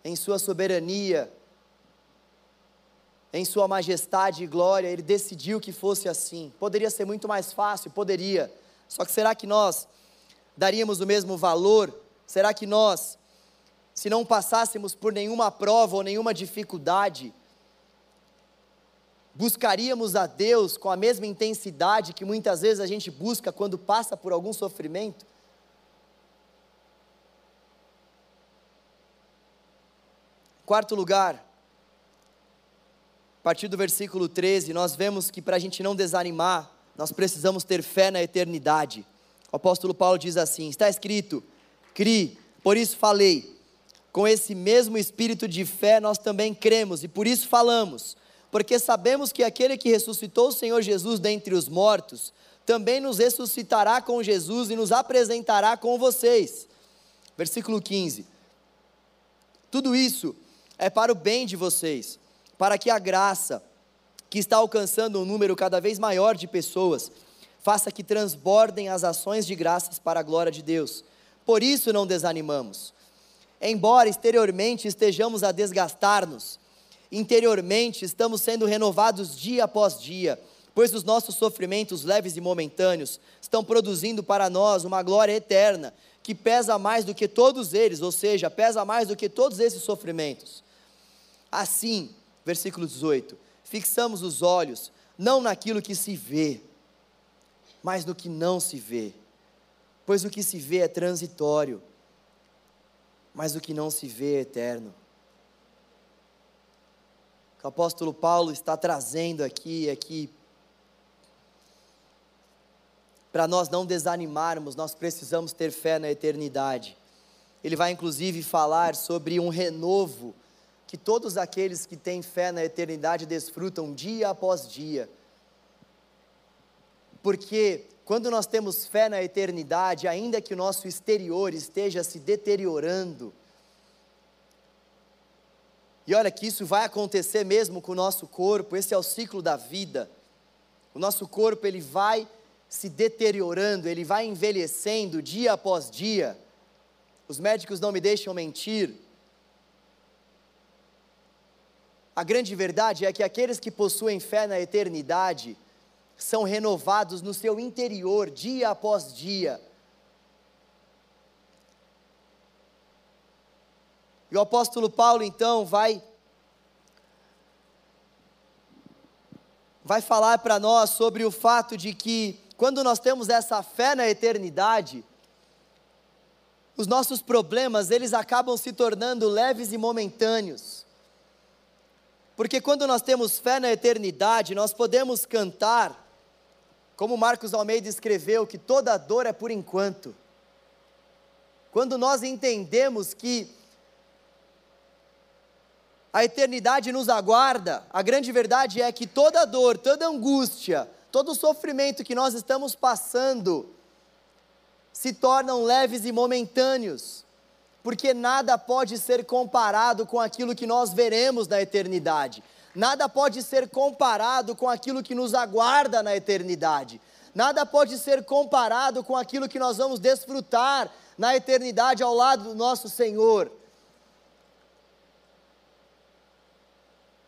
em Sua soberania, em Sua majestade e glória, Ele decidiu que fosse assim. Poderia ser muito mais fácil, poderia. Só que será que nós daríamos o mesmo valor? Será que nós, se não passássemos por nenhuma prova ou nenhuma dificuldade, buscaríamos a Deus com a mesma intensidade que muitas vezes a gente busca quando passa por algum sofrimento? Quarto lugar, a partir do versículo 13, nós vemos que para a gente não desanimar, nós precisamos ter fé na eternidade. O apóstolo Paulo diz assim: está escrito, cri, por isso falei. Com esse mesmo espírito de fé nós também cremos e por isso falamos, porque sabemos que aquele que ressuscitou o Senhor Jesus dentre os mortos, também nos ressuscitará com Jesus e nos apresentará com vocês. Versículo 15. Tudo isso é para o bem de vocês, para que a graça, que está alcançando um número cada vez maior de pessoas, faça que transbordem as ações de graças para a glória de Deus. Por isso não desanimamos. Embora exteriormente estejamos a desgastar-nos, interiormente estamos sendo renovados dia após dia, pois os nossos sofrimentos leves e momentâneos estão produzindo para nós uma glória eterna, que pesa mais do que todos eles, ou seja, pesa mais do que todos esses sofrimentos. Assim, versículo 18: fixamos os olhos não naquilo que se vê, mas no que não se vê. Pois o que se vê é transitório, mas o que não se vê é eterno. O apóstolo Paulo está trazendo aqui é que para nós não desanimarmos, nós precisamos ter fé na eternidade. Ele vai inclusive falar sobre um renovo que todos aqueles que têm fé na eternidade desfrutam dia após dia. Porque quando nós temos fé na eternidade, ainda que o nosso exterior esteja se deteriorando, e olha que isso vai acontecer mesmo com o nosso corpo, esse é o ciclo da vida. O nosso corpo ele vai se deteriorando, ele vai envelhecendo dia após dia. Os médicos não me deixam mentir. A grande verdade é que aqueles que possuem fé na eternidade são renovados no seu interior dia após dia. E o apóstolo Paulo então vai vai falar para nós sobre o fato de que quando nós temos essa fé na eternidade, os nossos problemas, eles acabam se tornando leves e momentâneos. Porque quando nós temos fé na eternidade, nós podemos cantar, como Marcos Almeida escreveu, que toda dor é por enquanto. Quando nós entendemos que a eternidade nos aguarda, a grande verdade é que toda dor, toda angústia, todo sofrimento que nós estamos passando se tornam leves e momentâneos porque nada pode ser comparado com aquilo que nós veremos na eternidade. Nada pode ser comparado com aquilo que nos aguarda na eternidade. Nada pode ser comparado com aquilo que nós vamos desfrutar na eternidade ao lado do nosso Senhor.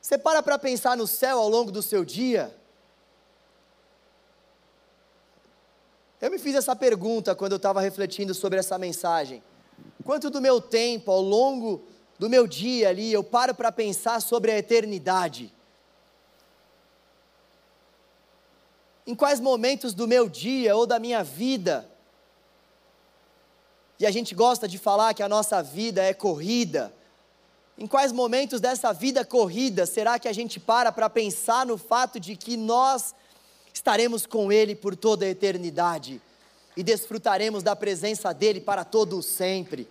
Você para para pensar no céu ao longo do seu dia? Eu me fiz essa pergunta quando eu estava refletindo sobre essa mensagem. Quanto do meu tempo, ao longo do meu dia ali, eu paro para pensar sobre a eternidade? Em quais momentos do meu dia ou da minha vida? E a gente gosta de falar que a nossa vida é corrida. Em quais momentos dessa vida corrida será que a gente para para pensar no fato de que nós estaremos com Ele por toda a eternidade e desfrutaremos da presença dEle para todo o sempre?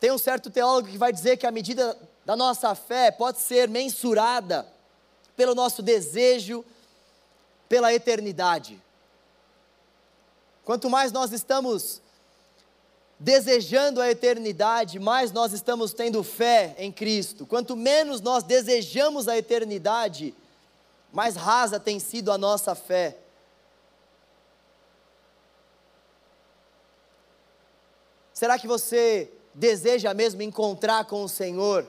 Tem um certo teólogo que vai dizer que a medida da nossa fé pode ser mensurada pelo nosso desejo pela eternidade. Quanto mais nós estamos desejando a eternidade, mais nós estamos tendo fé em Cristo. Quanto menos nós desejamos a eternidade, mais rasa tem sido a nossa fé. Será que você deseja mesmo encontrar com o Senhor?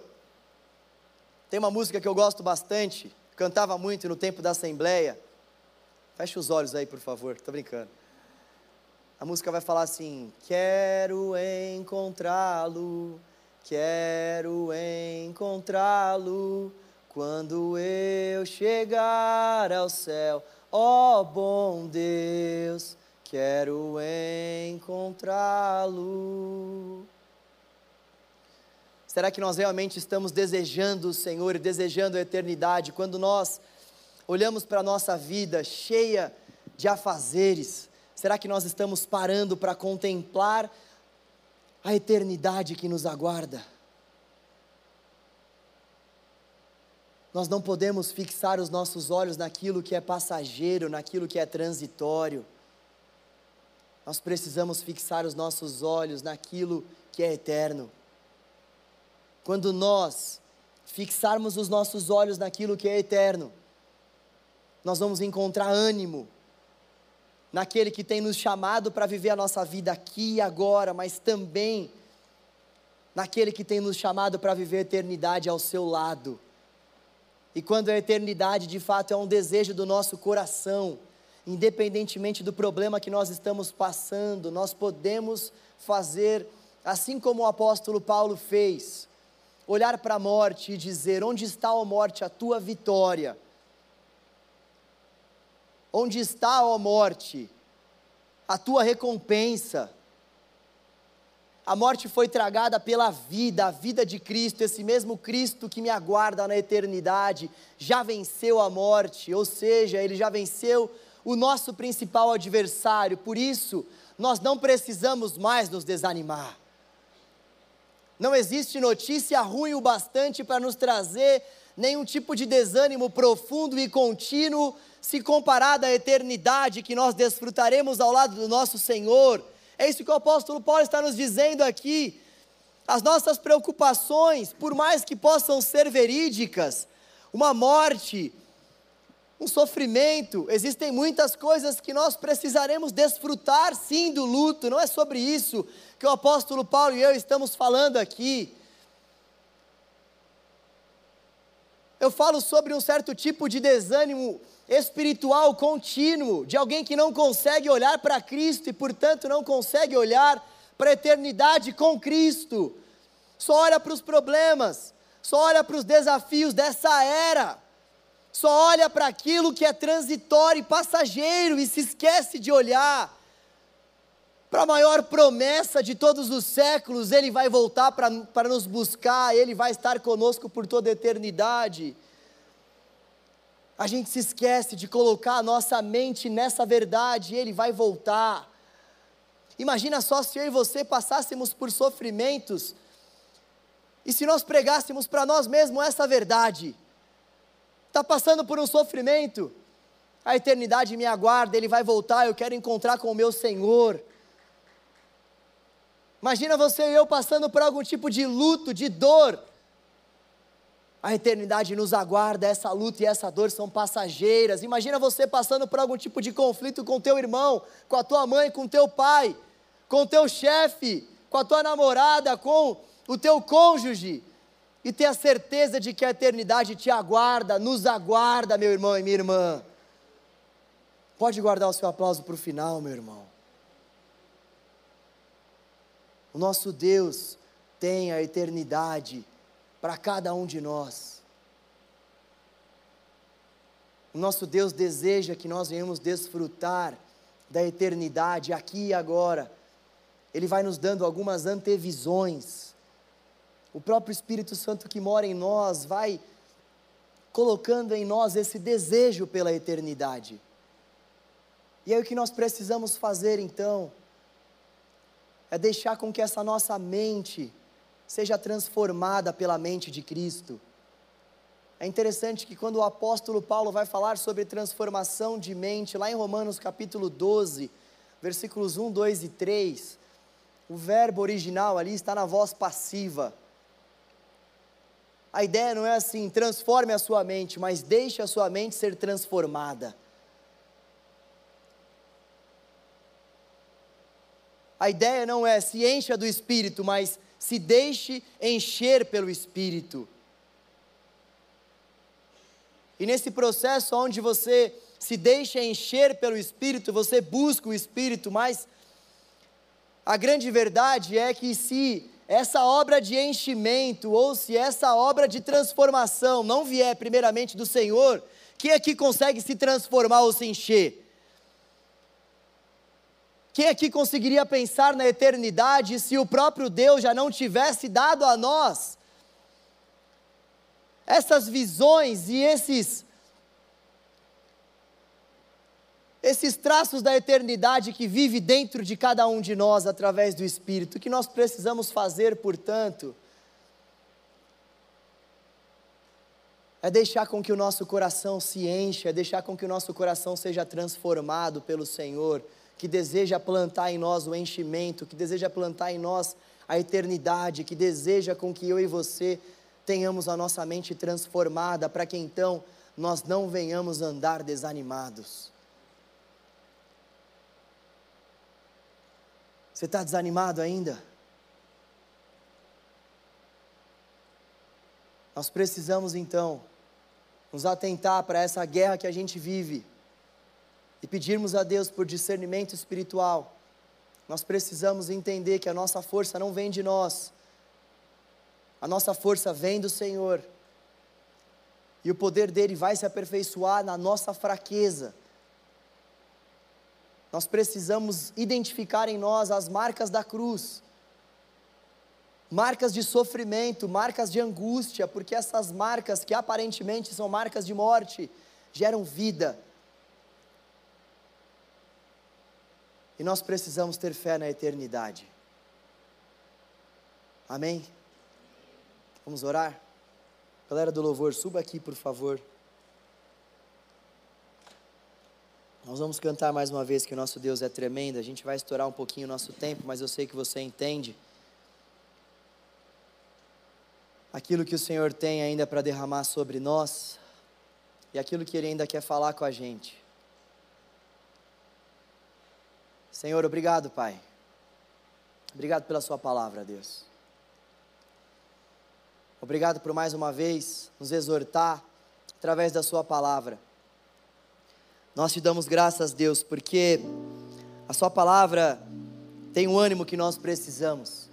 Tem uma música que eu gosto bastante, cantava muito no tempo da Assembleia. Feche os olhos aí, por favor, estou brincando. A música vai falar assim: Quero encontrá-lo, quero encontrá-lo quando eu chegar ao céu, ó oh, bom Deus, quero encontrá-lo. Será que nós realmente estamos desejando o Senhor desejando a eternidade quando nós olhamos para a nossa vida cheia de afazeres? Será que nós estamos parando para contemplar a eternidade que nos aguarda? Nós não podemos fixar os nossos olhos naquilo que é passageiro, naquilo que é transitório. Nós precisamos fixar os nossos olhos naquilo que é eterno. Quando nós fixarmos os nossos olhos naquilo que é eterno, nós vamos encontrar ânimo naquele que tem nos chamado para viver a nossa vida aqui e agora, mas também naquele que tem nos chamado para viver a eternidade ao seu lado. E quando a eternidade de fato é um desejo do nosso coração, independentemente do problema que nós estamos passando, nós podemos fazer assim como o apóstolo Paulo fez olhar para a morte e dizer: Onde está, a morte, a tua vitória? Onde está, ó morte, a tua recompensa? A morte foi tragada pela vida, a vida de Cristo, esse mesmo Cristo que me aguarda na eternidade, já venceu a morte, ou seja, ele já venceu o nosso principal adversário, por isso, nós não precisamos mais nos desanimar. Não existe notícia ruim o bastante para nos trazer nenhum tipo de desânimo profundo e contínuo, se comparado à eternidade que nós desfrutaremos ao lado do nosso Senhor. É isso que o apóstolo Paulo está nos dizendo aqui. As nossas preocupações, por mais que possam ser verídicas, uma morte, um sofrimento, existem muitas coisas que nós precisaremos desfrutar sim do luto, não é sobre isso que o apóstolo Paulo e eu estamos falando aqui. Eu falo sobre um certo tipo de desânimo espiritual contínuo, de alguém que não consegue olhar para Cristo e, portanto, não consegue olhar para a eternidade com Cristo, só olha para os problemas, só olha para os desafios dessa era. Só olha para aquilo que é transitório e passageiro e se esquece de olhar para a maior promessa de todos os séculos, Ele vai voltar para nos buscar, Ele vai estar conosco por toda a eternidade. A gente se esquece de colocar a nossa mente nessa verdade, Ele vai voltar. Imagina só se eu e você passássemos por sofrimentos, e se nós pregássemos para nós mesmos essa verdade, está passando por um sofrimento, a eternidade me aguarda, ele vai voltar, eu quero encontrar com o meu Senhor. Imagina você e eu passando por algum tipo de luto, de dor. A eternidade nos aguarda, essa luta e essa dor são passageiras. Imagina você passando por algum tipo de conflito com teu irmão, com a tua mãe, com teu pai, com teu chefe, com a tua namorada, com o teu cônjuge, e ter a certeza de que a eternidade te aguarda, nos aguarda, meu irmão e minha irmã. Pode guardar o seu aplauso para o final, meu irmão. O nosso Deus tem a eternidade para cada um de nós. O nosso Deus deseja que nós venhamos desfrutar da eternidade aqui e agora. Ele vai nos dando algumas antevisões. O próprio Espírito Santo que mora em nós vai colocando em nós esse desejo pela eternidade. E aí o que nós precisamos fazer então é deixar com que essa nossa mente seja transformada pela mente de Cristo. É interessante que quando o apóstolo Paulo vai falar sobre transformação de mente, lá em Romanos capítulo 12, versículos 1, 2 e 3, o verbo original ali está na voz passiva. A ideia não é assim, transforme a sua mente, mas deixe a sua mente ser transformada. A ideia não é se encha do Espírito, mas se deixe encher pelo Espírito. E nesse processo onde você se deixa encher pelo Espírito, você busca o Espírito, mas a grande verdade é que se essa obra de enchimento ou se essa obra de transformação não vier primeiramente do Senhor, quem é consegue se transformar ou se encher? Quem aqui conseguiria pensar na eternidade se o próprio Deus já não tivesse dado a nós essas visões e esses esses traços da eternidade que vive dentro de cada um de nós através do Espírito? O que nós precisamos fazer, portanto, é deixar com que o nosso coração se encha, é deixar com que o nosso coração seja transformado pelo Senhor que deseja plantar em nós o enchimento, que deseja plantar em nós a eternidade, que deseja com que eu e você tenhamos a nossa mente transformada, para que então nós não venhamos andar desanimados. Você está desanimado ainda? Nós precisamos então nos atentar para essa guerra que a gente vive e pedirmos a Deus por discernimento espiritual, nós precisamos entender que a nossa força não vem de nós, a nossa força vem do Senhor, e o poder dele vai se aperfeiçoar na nossa fraqueza. Nós precisamos identificar em nós as marcas da cruz, marcas de sofrimento, marcas de angústia, porque essas marcas, que aparentemente são marcas de morte, geram vida, E nós precisamos ter fé na eternidade. Amém? Vamos orar? Galera do louvor, suba aqui, por favor. Nós vamos cantar mais uma vez que o nosso Deus é tremendo. A gente vai estourar um pouquinho o nosso tempo, mas eu sei que você entende aquilo que o Senhor tem ainda para derramar sobre nós e aquilo que Ele ainda quer falar com a gente. Senhor, obrigado, Pai. Obrigado pela Sua palavra, Deus. Obrigado por mais uma vez nos exortar através da Sua palavra. Nós te damos graças, Deus, porque a Sua palavra tem o ânimo que nós precisamos.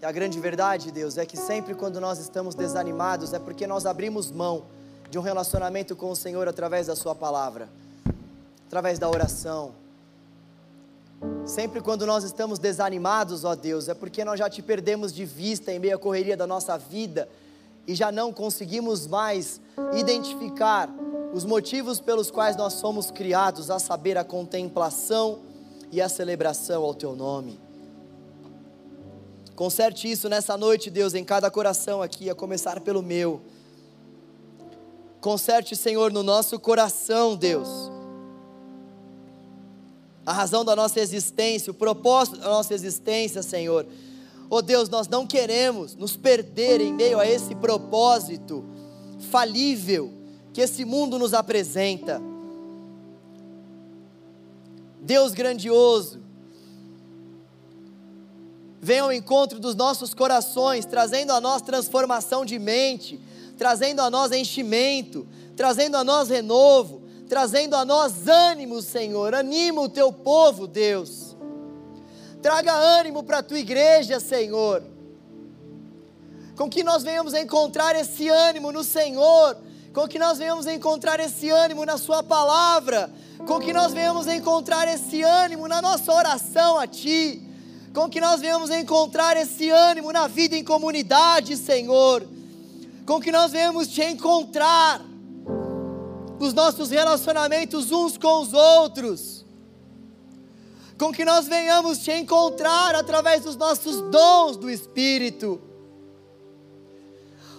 E a grande verdade, Deus, é que sempre quando nós estamos desanimados é porque nós abrimos mão de um relacionamento com o Senhor através da Sua palavra, através da oração Sempre quando nós estamos desanimados, ó Deus, é porque nós já te perdemos de vista em meio à correria da nossa vida e já não conseguimos mais identificar os motivos pelos quais nós somos criados, a saber, a contemplação e a celebração ao teu nome. Conserte isso nessa noite, Deus, em cada coração aqui, a começar pelo meu. Conserte, Senhor, no nosso coração, Deus a razão da nossa existência, o propósito da nossa existência, Senhor. Oh Deus, nós não queremos nos perder em meio a esse propósito falível que esse mundo nos apresenta. Deus grandioso, venha ao encontro dos nossos corações, trazendo a nós transformação de mente, trazendo a nós enchimento, trazendo a nós renovo, trazendo a nós ânimo, Senhor. Anima o teu povo, Deus. Traga ânimo para a tua igreja, Senhor. Com que nós venhamos encontrar esse ânimo no Senhor, com que nós venhamos encontrar esse ânimo na Sua palavra, com que nós venhamos encontrar esse ânimo na nossa oração a Ti, com que nós venhamos encontrar esse ânimo na vida em comunidade, Senhor, com que nós venhamos Te encontrar nos nossos relacionamentos uns com os outros, com que nós venhamos Te encontrar através dos nossos dons do Espírito.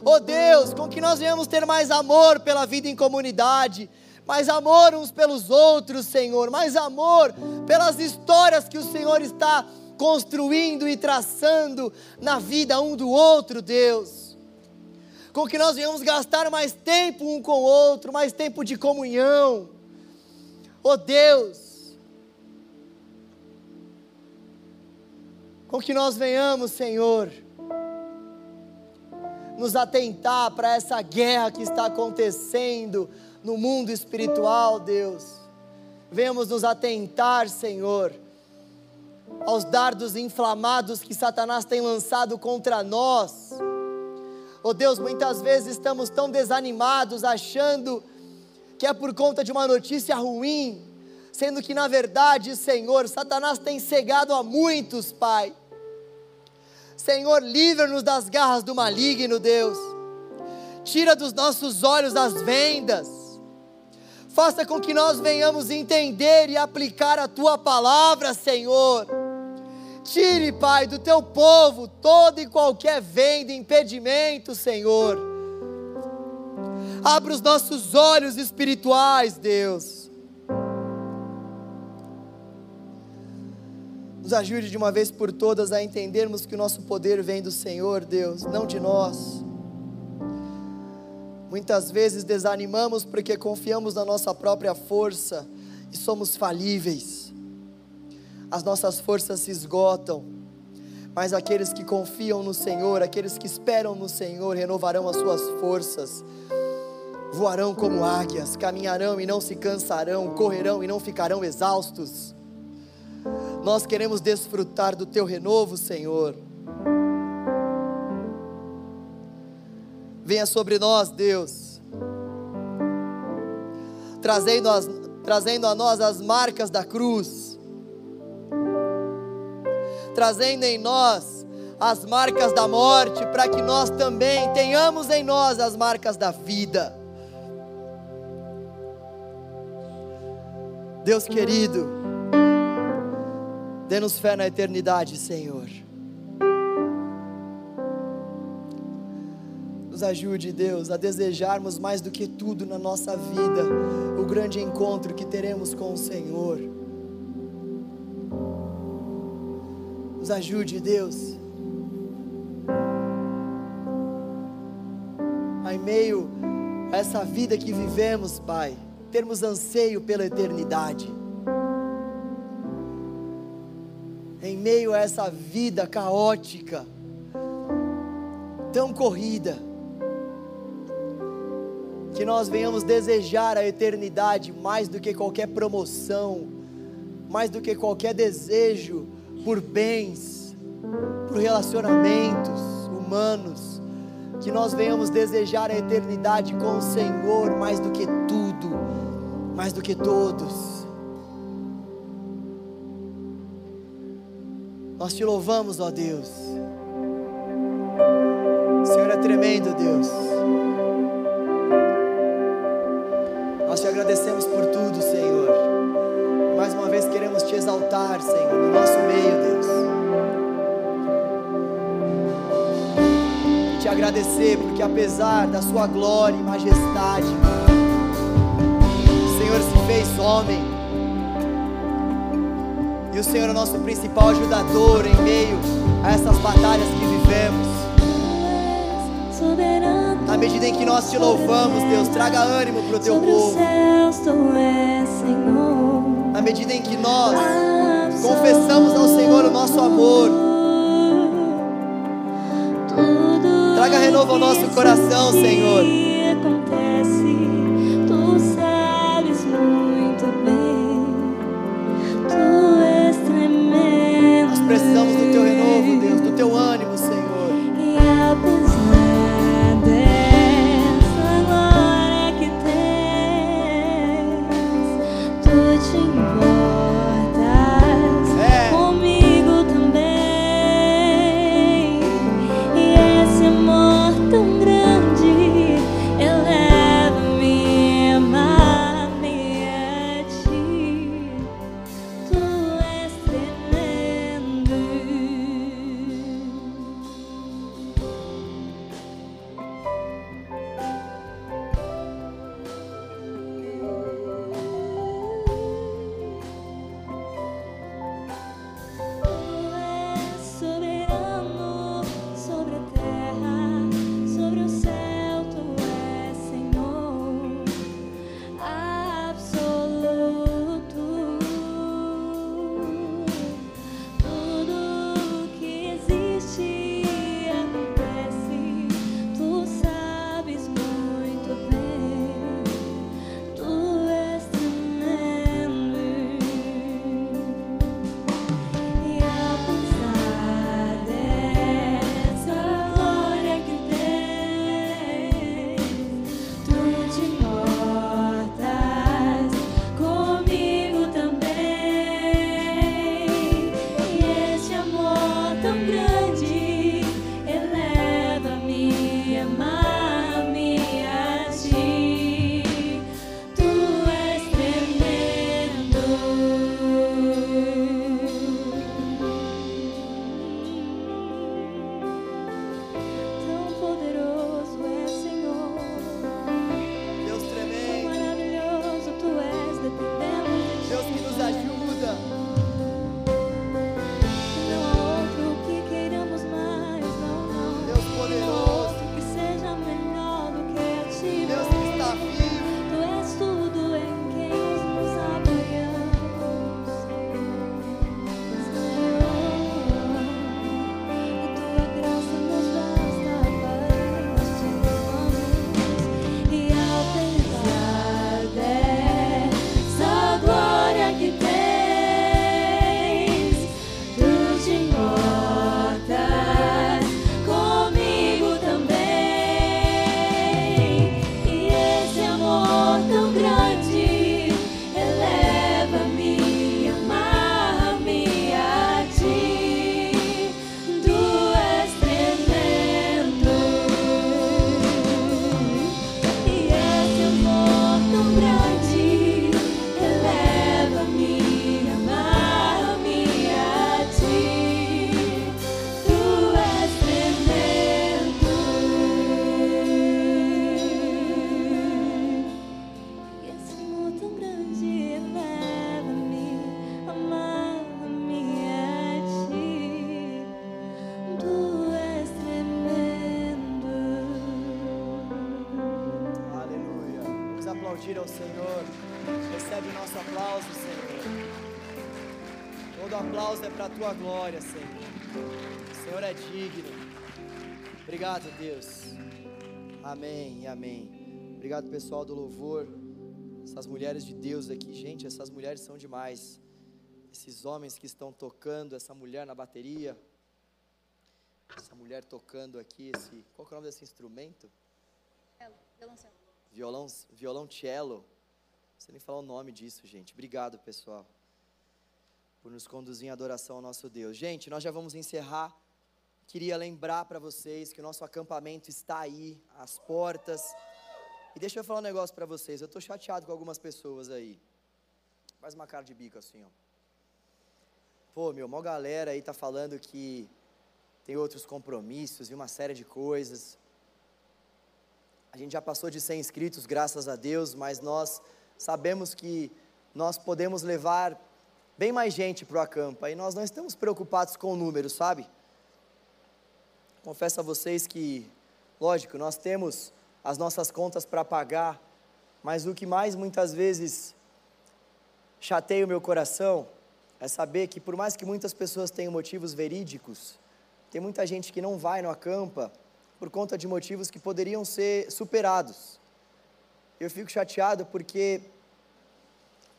Oh Deus, com que nós venhamos ter mais amor pela vida em comunidade, mais amor uns pelos outros, Senhor, mais amor pelas histórias que o Senhor está construindo e traçando na vida um do outro, Deus. Com que nós venhamos gastar mais tempo um com o outro, mais tempo de comunhão. Oh Deus, com que nós venhamos, Senhor, nos atentar para essa guerra que está acontecendo no mundo espiritual, Deus. Venhamos nos atentar, Senhor, aos dardos inflamados que Satanás tem lançado contra nós. Oh Deus, muitas vezes estamos tão desanimados, achando que é por conta de uma notícia ruim, sendo que na verdade, Senhor, Satanás tem cegado a muitos, Pai. Senhor, livra-nos das garras do maligno, Deus. Tira dos nossos olhos as vendas faça com que nós venhamos entender e aplicar a tua palavra, Senhor. Tire, Pai, do teu povo todo e qualquer venda, impedimento, Senhor. Abra os nossos olhos espirituais, Deus. Nos ajude de uma vez por todas a entendermos que o nosso poder vem do Senhor, Deus, não de nós. Muitas vezes desanimamos porque confiamos na nossa própria força e somos falíveis. As nossas forças se esgotam, mas aqueles que confiam no Senhor, aqueles que esperam no Senhor, renovarão as suas forças. Voarão como águias, caminharão e não se cansarão, correrão e não ficarão exaustos. Nós queremos desfrutar do teu renovo, Senhor. venha sobre nós, Deus, trazendo, as, trazendo a nós as marcas da cruz, trazendo em nós as marcas da morte, para que nós também tenhamos em nós as marcas da vida. Deus querido, dê-nos fé na eternidade, Senhor. Nos ajude, Deus, a desejarmos mais do que tudo na nossa vida o grande encontro que teremos com o Senhor. Nos ajude, Deus, em meio a essa vida que vivemos, Pai, termos anseio pela eternidade. Em meio a essa vida caótica, tão corrida, que nós venhamos desejar a eternidade mais do que qualquer promoção, mais do que qualquer desejo por bens, por relacionamentos humanos, que nós venhamos desejar a eternidade com o Senhor mais do que tudo, mais do que todos. Nós te louvamos, ó Deus. Agradecer porque apesar da sua glória e majestade, o Senhor se fez homem. E o Senhor é o nosso principal ajudador em meio a essas batalhas que vivemos. Na medida em que nós te louvamos, Deus, traga ânimo para o teu povo. Na medida em que nós confessamos ao Senhor o nosso amor, Traga renovo ao nosso coração, Senhor. Nós precisamos do teu renovo, Deus, do teu ânimo, Amém amém. Obrigado, pessoal do louvor. Essas mulheres de Deus aqui, gente, essas mulheres são demais. Esses homens que estão tocando, essa mulher na bateria. Essa mulher tocando aqui esse, qual é o nome desse instrumento? Violão, violão cello. Não sei nem falar o nome disso, gente. Obrigado, pessoal, por nos conduzir em adoração ao nosso Deus. Gente, nós já vamos encerrar. Queria lembrar para vocês que o nosso acampamento está aí, às portas. E deixa eu falar um negócio para vocês. Eu estou chateado com algumas pessoas aí. Faz uma cara de bico assim, ó. Pô, meu, mó galera aí tá falando que tem outros compromissos e uma série de coisas. A gente já passou de 100 inscritos, graças a Deus, mas nós sabemos que nós podemos levar bem mais gente para o acampa e nós não estamos preocupados com o número, sabe? Confesso a vocês que, lógico, nós temos as nossas contas para pagar, mas o que mais muitas vezes chateia o meu coração é saber que, por mais que muitas pessoas tenham motivos verídicos, tem muita gente que não vai no acampa por conta de motivos que poderiam ser superados. Eu fico chateado porque,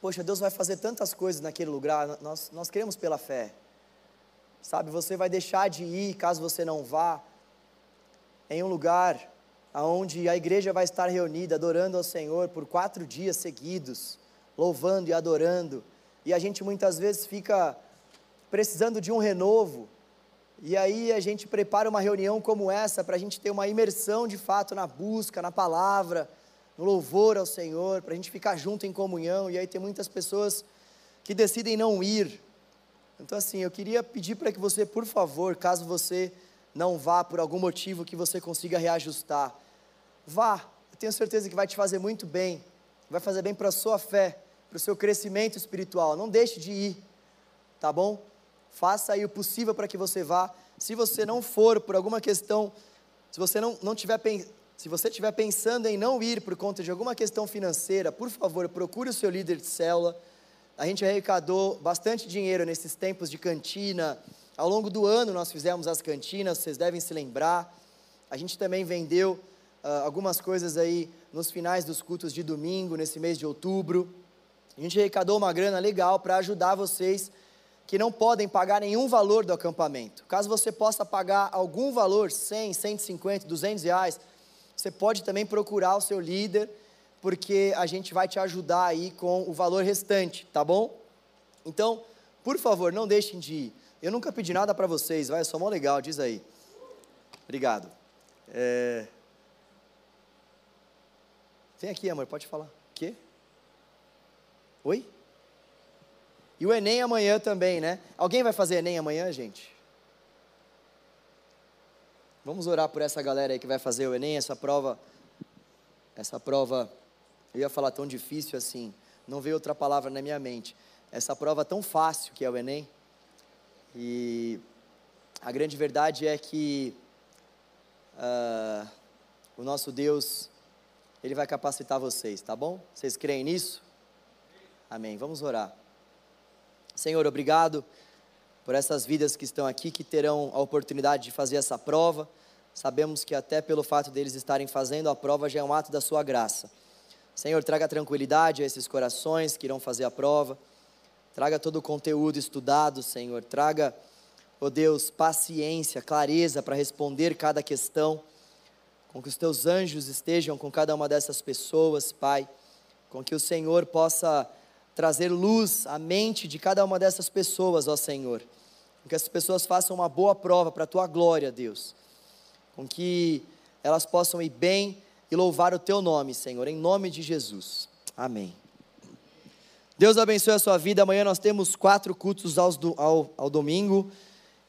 poxa, Deus vai fazer tantas coisas naquele lugar, nós, nós queremos pela fé. Sabe, você vai deixar de ir caso você não vá em um lugar onde a igreja vai estar reunida adorando ao Senhor por quatro dias seguidos, louvando e adorando, e a gente muitas vezes fica precisando de um renovo, e aí a gente prepara uma reunião como essa para a gente ter uma imersão de fato na busca, na palavra, no louvor ao Senhor, para a gente ficar junto em comunhão, e aí tem muitas pessoas que decidem não ir. Então, assim, eu queria pedir para que você, por favor, caso você não vá por algum motivo que você consiga reajustar, vá. Eu tenho certeza que vai te fazer muito bem, vai fazer bem para a sua fé, para o seu crescimento espiritual. Não deixe de ir, tá bom? Faça aí o possível para que você vá. Se você não for por alguma questão, se você não, não tiver se você estiver pensando em não ir por conta de alguma questão financeira, por favor, procure o seu líder de célula. A gente arrecadou bastante dinheiro nesses tempos de cantina. Ao longo do ano nós fizemos as cantinas, vocês devem se lembrar. A gente também vendeu uh, algumas coisas aí nos finais dos cultos de domingo, nesse mês de outubro. A gente arrecadou uma grana legal para ajudar vocês que não podem pagar nenhum valor do acampamento. Caso você possa pagar algum valor, 100, 150, 200 reais, você pode também procurar o seu líder, porque a gente vai te ajudar aí com o valor restante, tá bom? Então, por favor, não deixem de ir. Eu nunca pedi nada para vocês, vai, é só mó legal, diz aí. Obrigado. É... Vem aqui, amor, pode falar. O quê? Oi? E o Enem amanhã também, né? Alguém vai fazer Enem amanhã, gente? Vamos orar por essa galera aí que vai fazer o Enem, essa prova. Essa prova, eu ia falar tão difícil assim, não veio outra palavra na minha mente. Essa prova tão fácil que é o Enem. E a grande verdade é que uh, o nosso Deus, Ele vai capacitar vocês, tá bom? Vocês creem nisso? Amém. Vamos orar. Senhor, obrigado por essas vidas que estão aqui, que terão a oportunidade de fazer essa prova. Sabemos que até pelo fato deles estarem fazendo a prova já é um ato da sua graça. Senhor, traga tranquilidade a esses corações que irão fazer a prova. Traga todo o conteúdo estudado, Senhor. Traga, oh Deus, paciência, clareza para responder cada questão. Com que os teus anjos estejam com cada uma dessas pessoas, Pai. Com que o Senhor possa trazer luz à mente de cada uma dessas pessoas, ó Senhor. Com que essas pessoas façam uma boa prova para a tua glória, Deus. Com que elas possam ir bem e louvar o teu nome, Senhor, em nome de Jesus. Amém. Deus abençoe a sua vida. Amanhã nós temos quatro cultos ao, ao, ao domingo.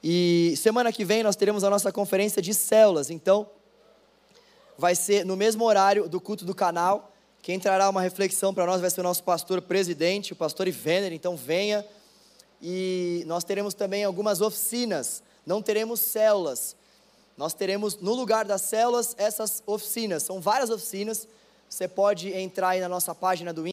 E semana que vem nós teremos a nossa conferência de células. Então, vai ser no mesmo horário do culto do canal. Quem trará uma reflexão para nós vai ser o nosso pastor presidente, o pastor Ivener, então venha. E nós teremos também algumas oficinas, não teremos células. Nós teremos no lugar das células essas oficinas, são várias oficinas. Você pode entrar aí na nossa página do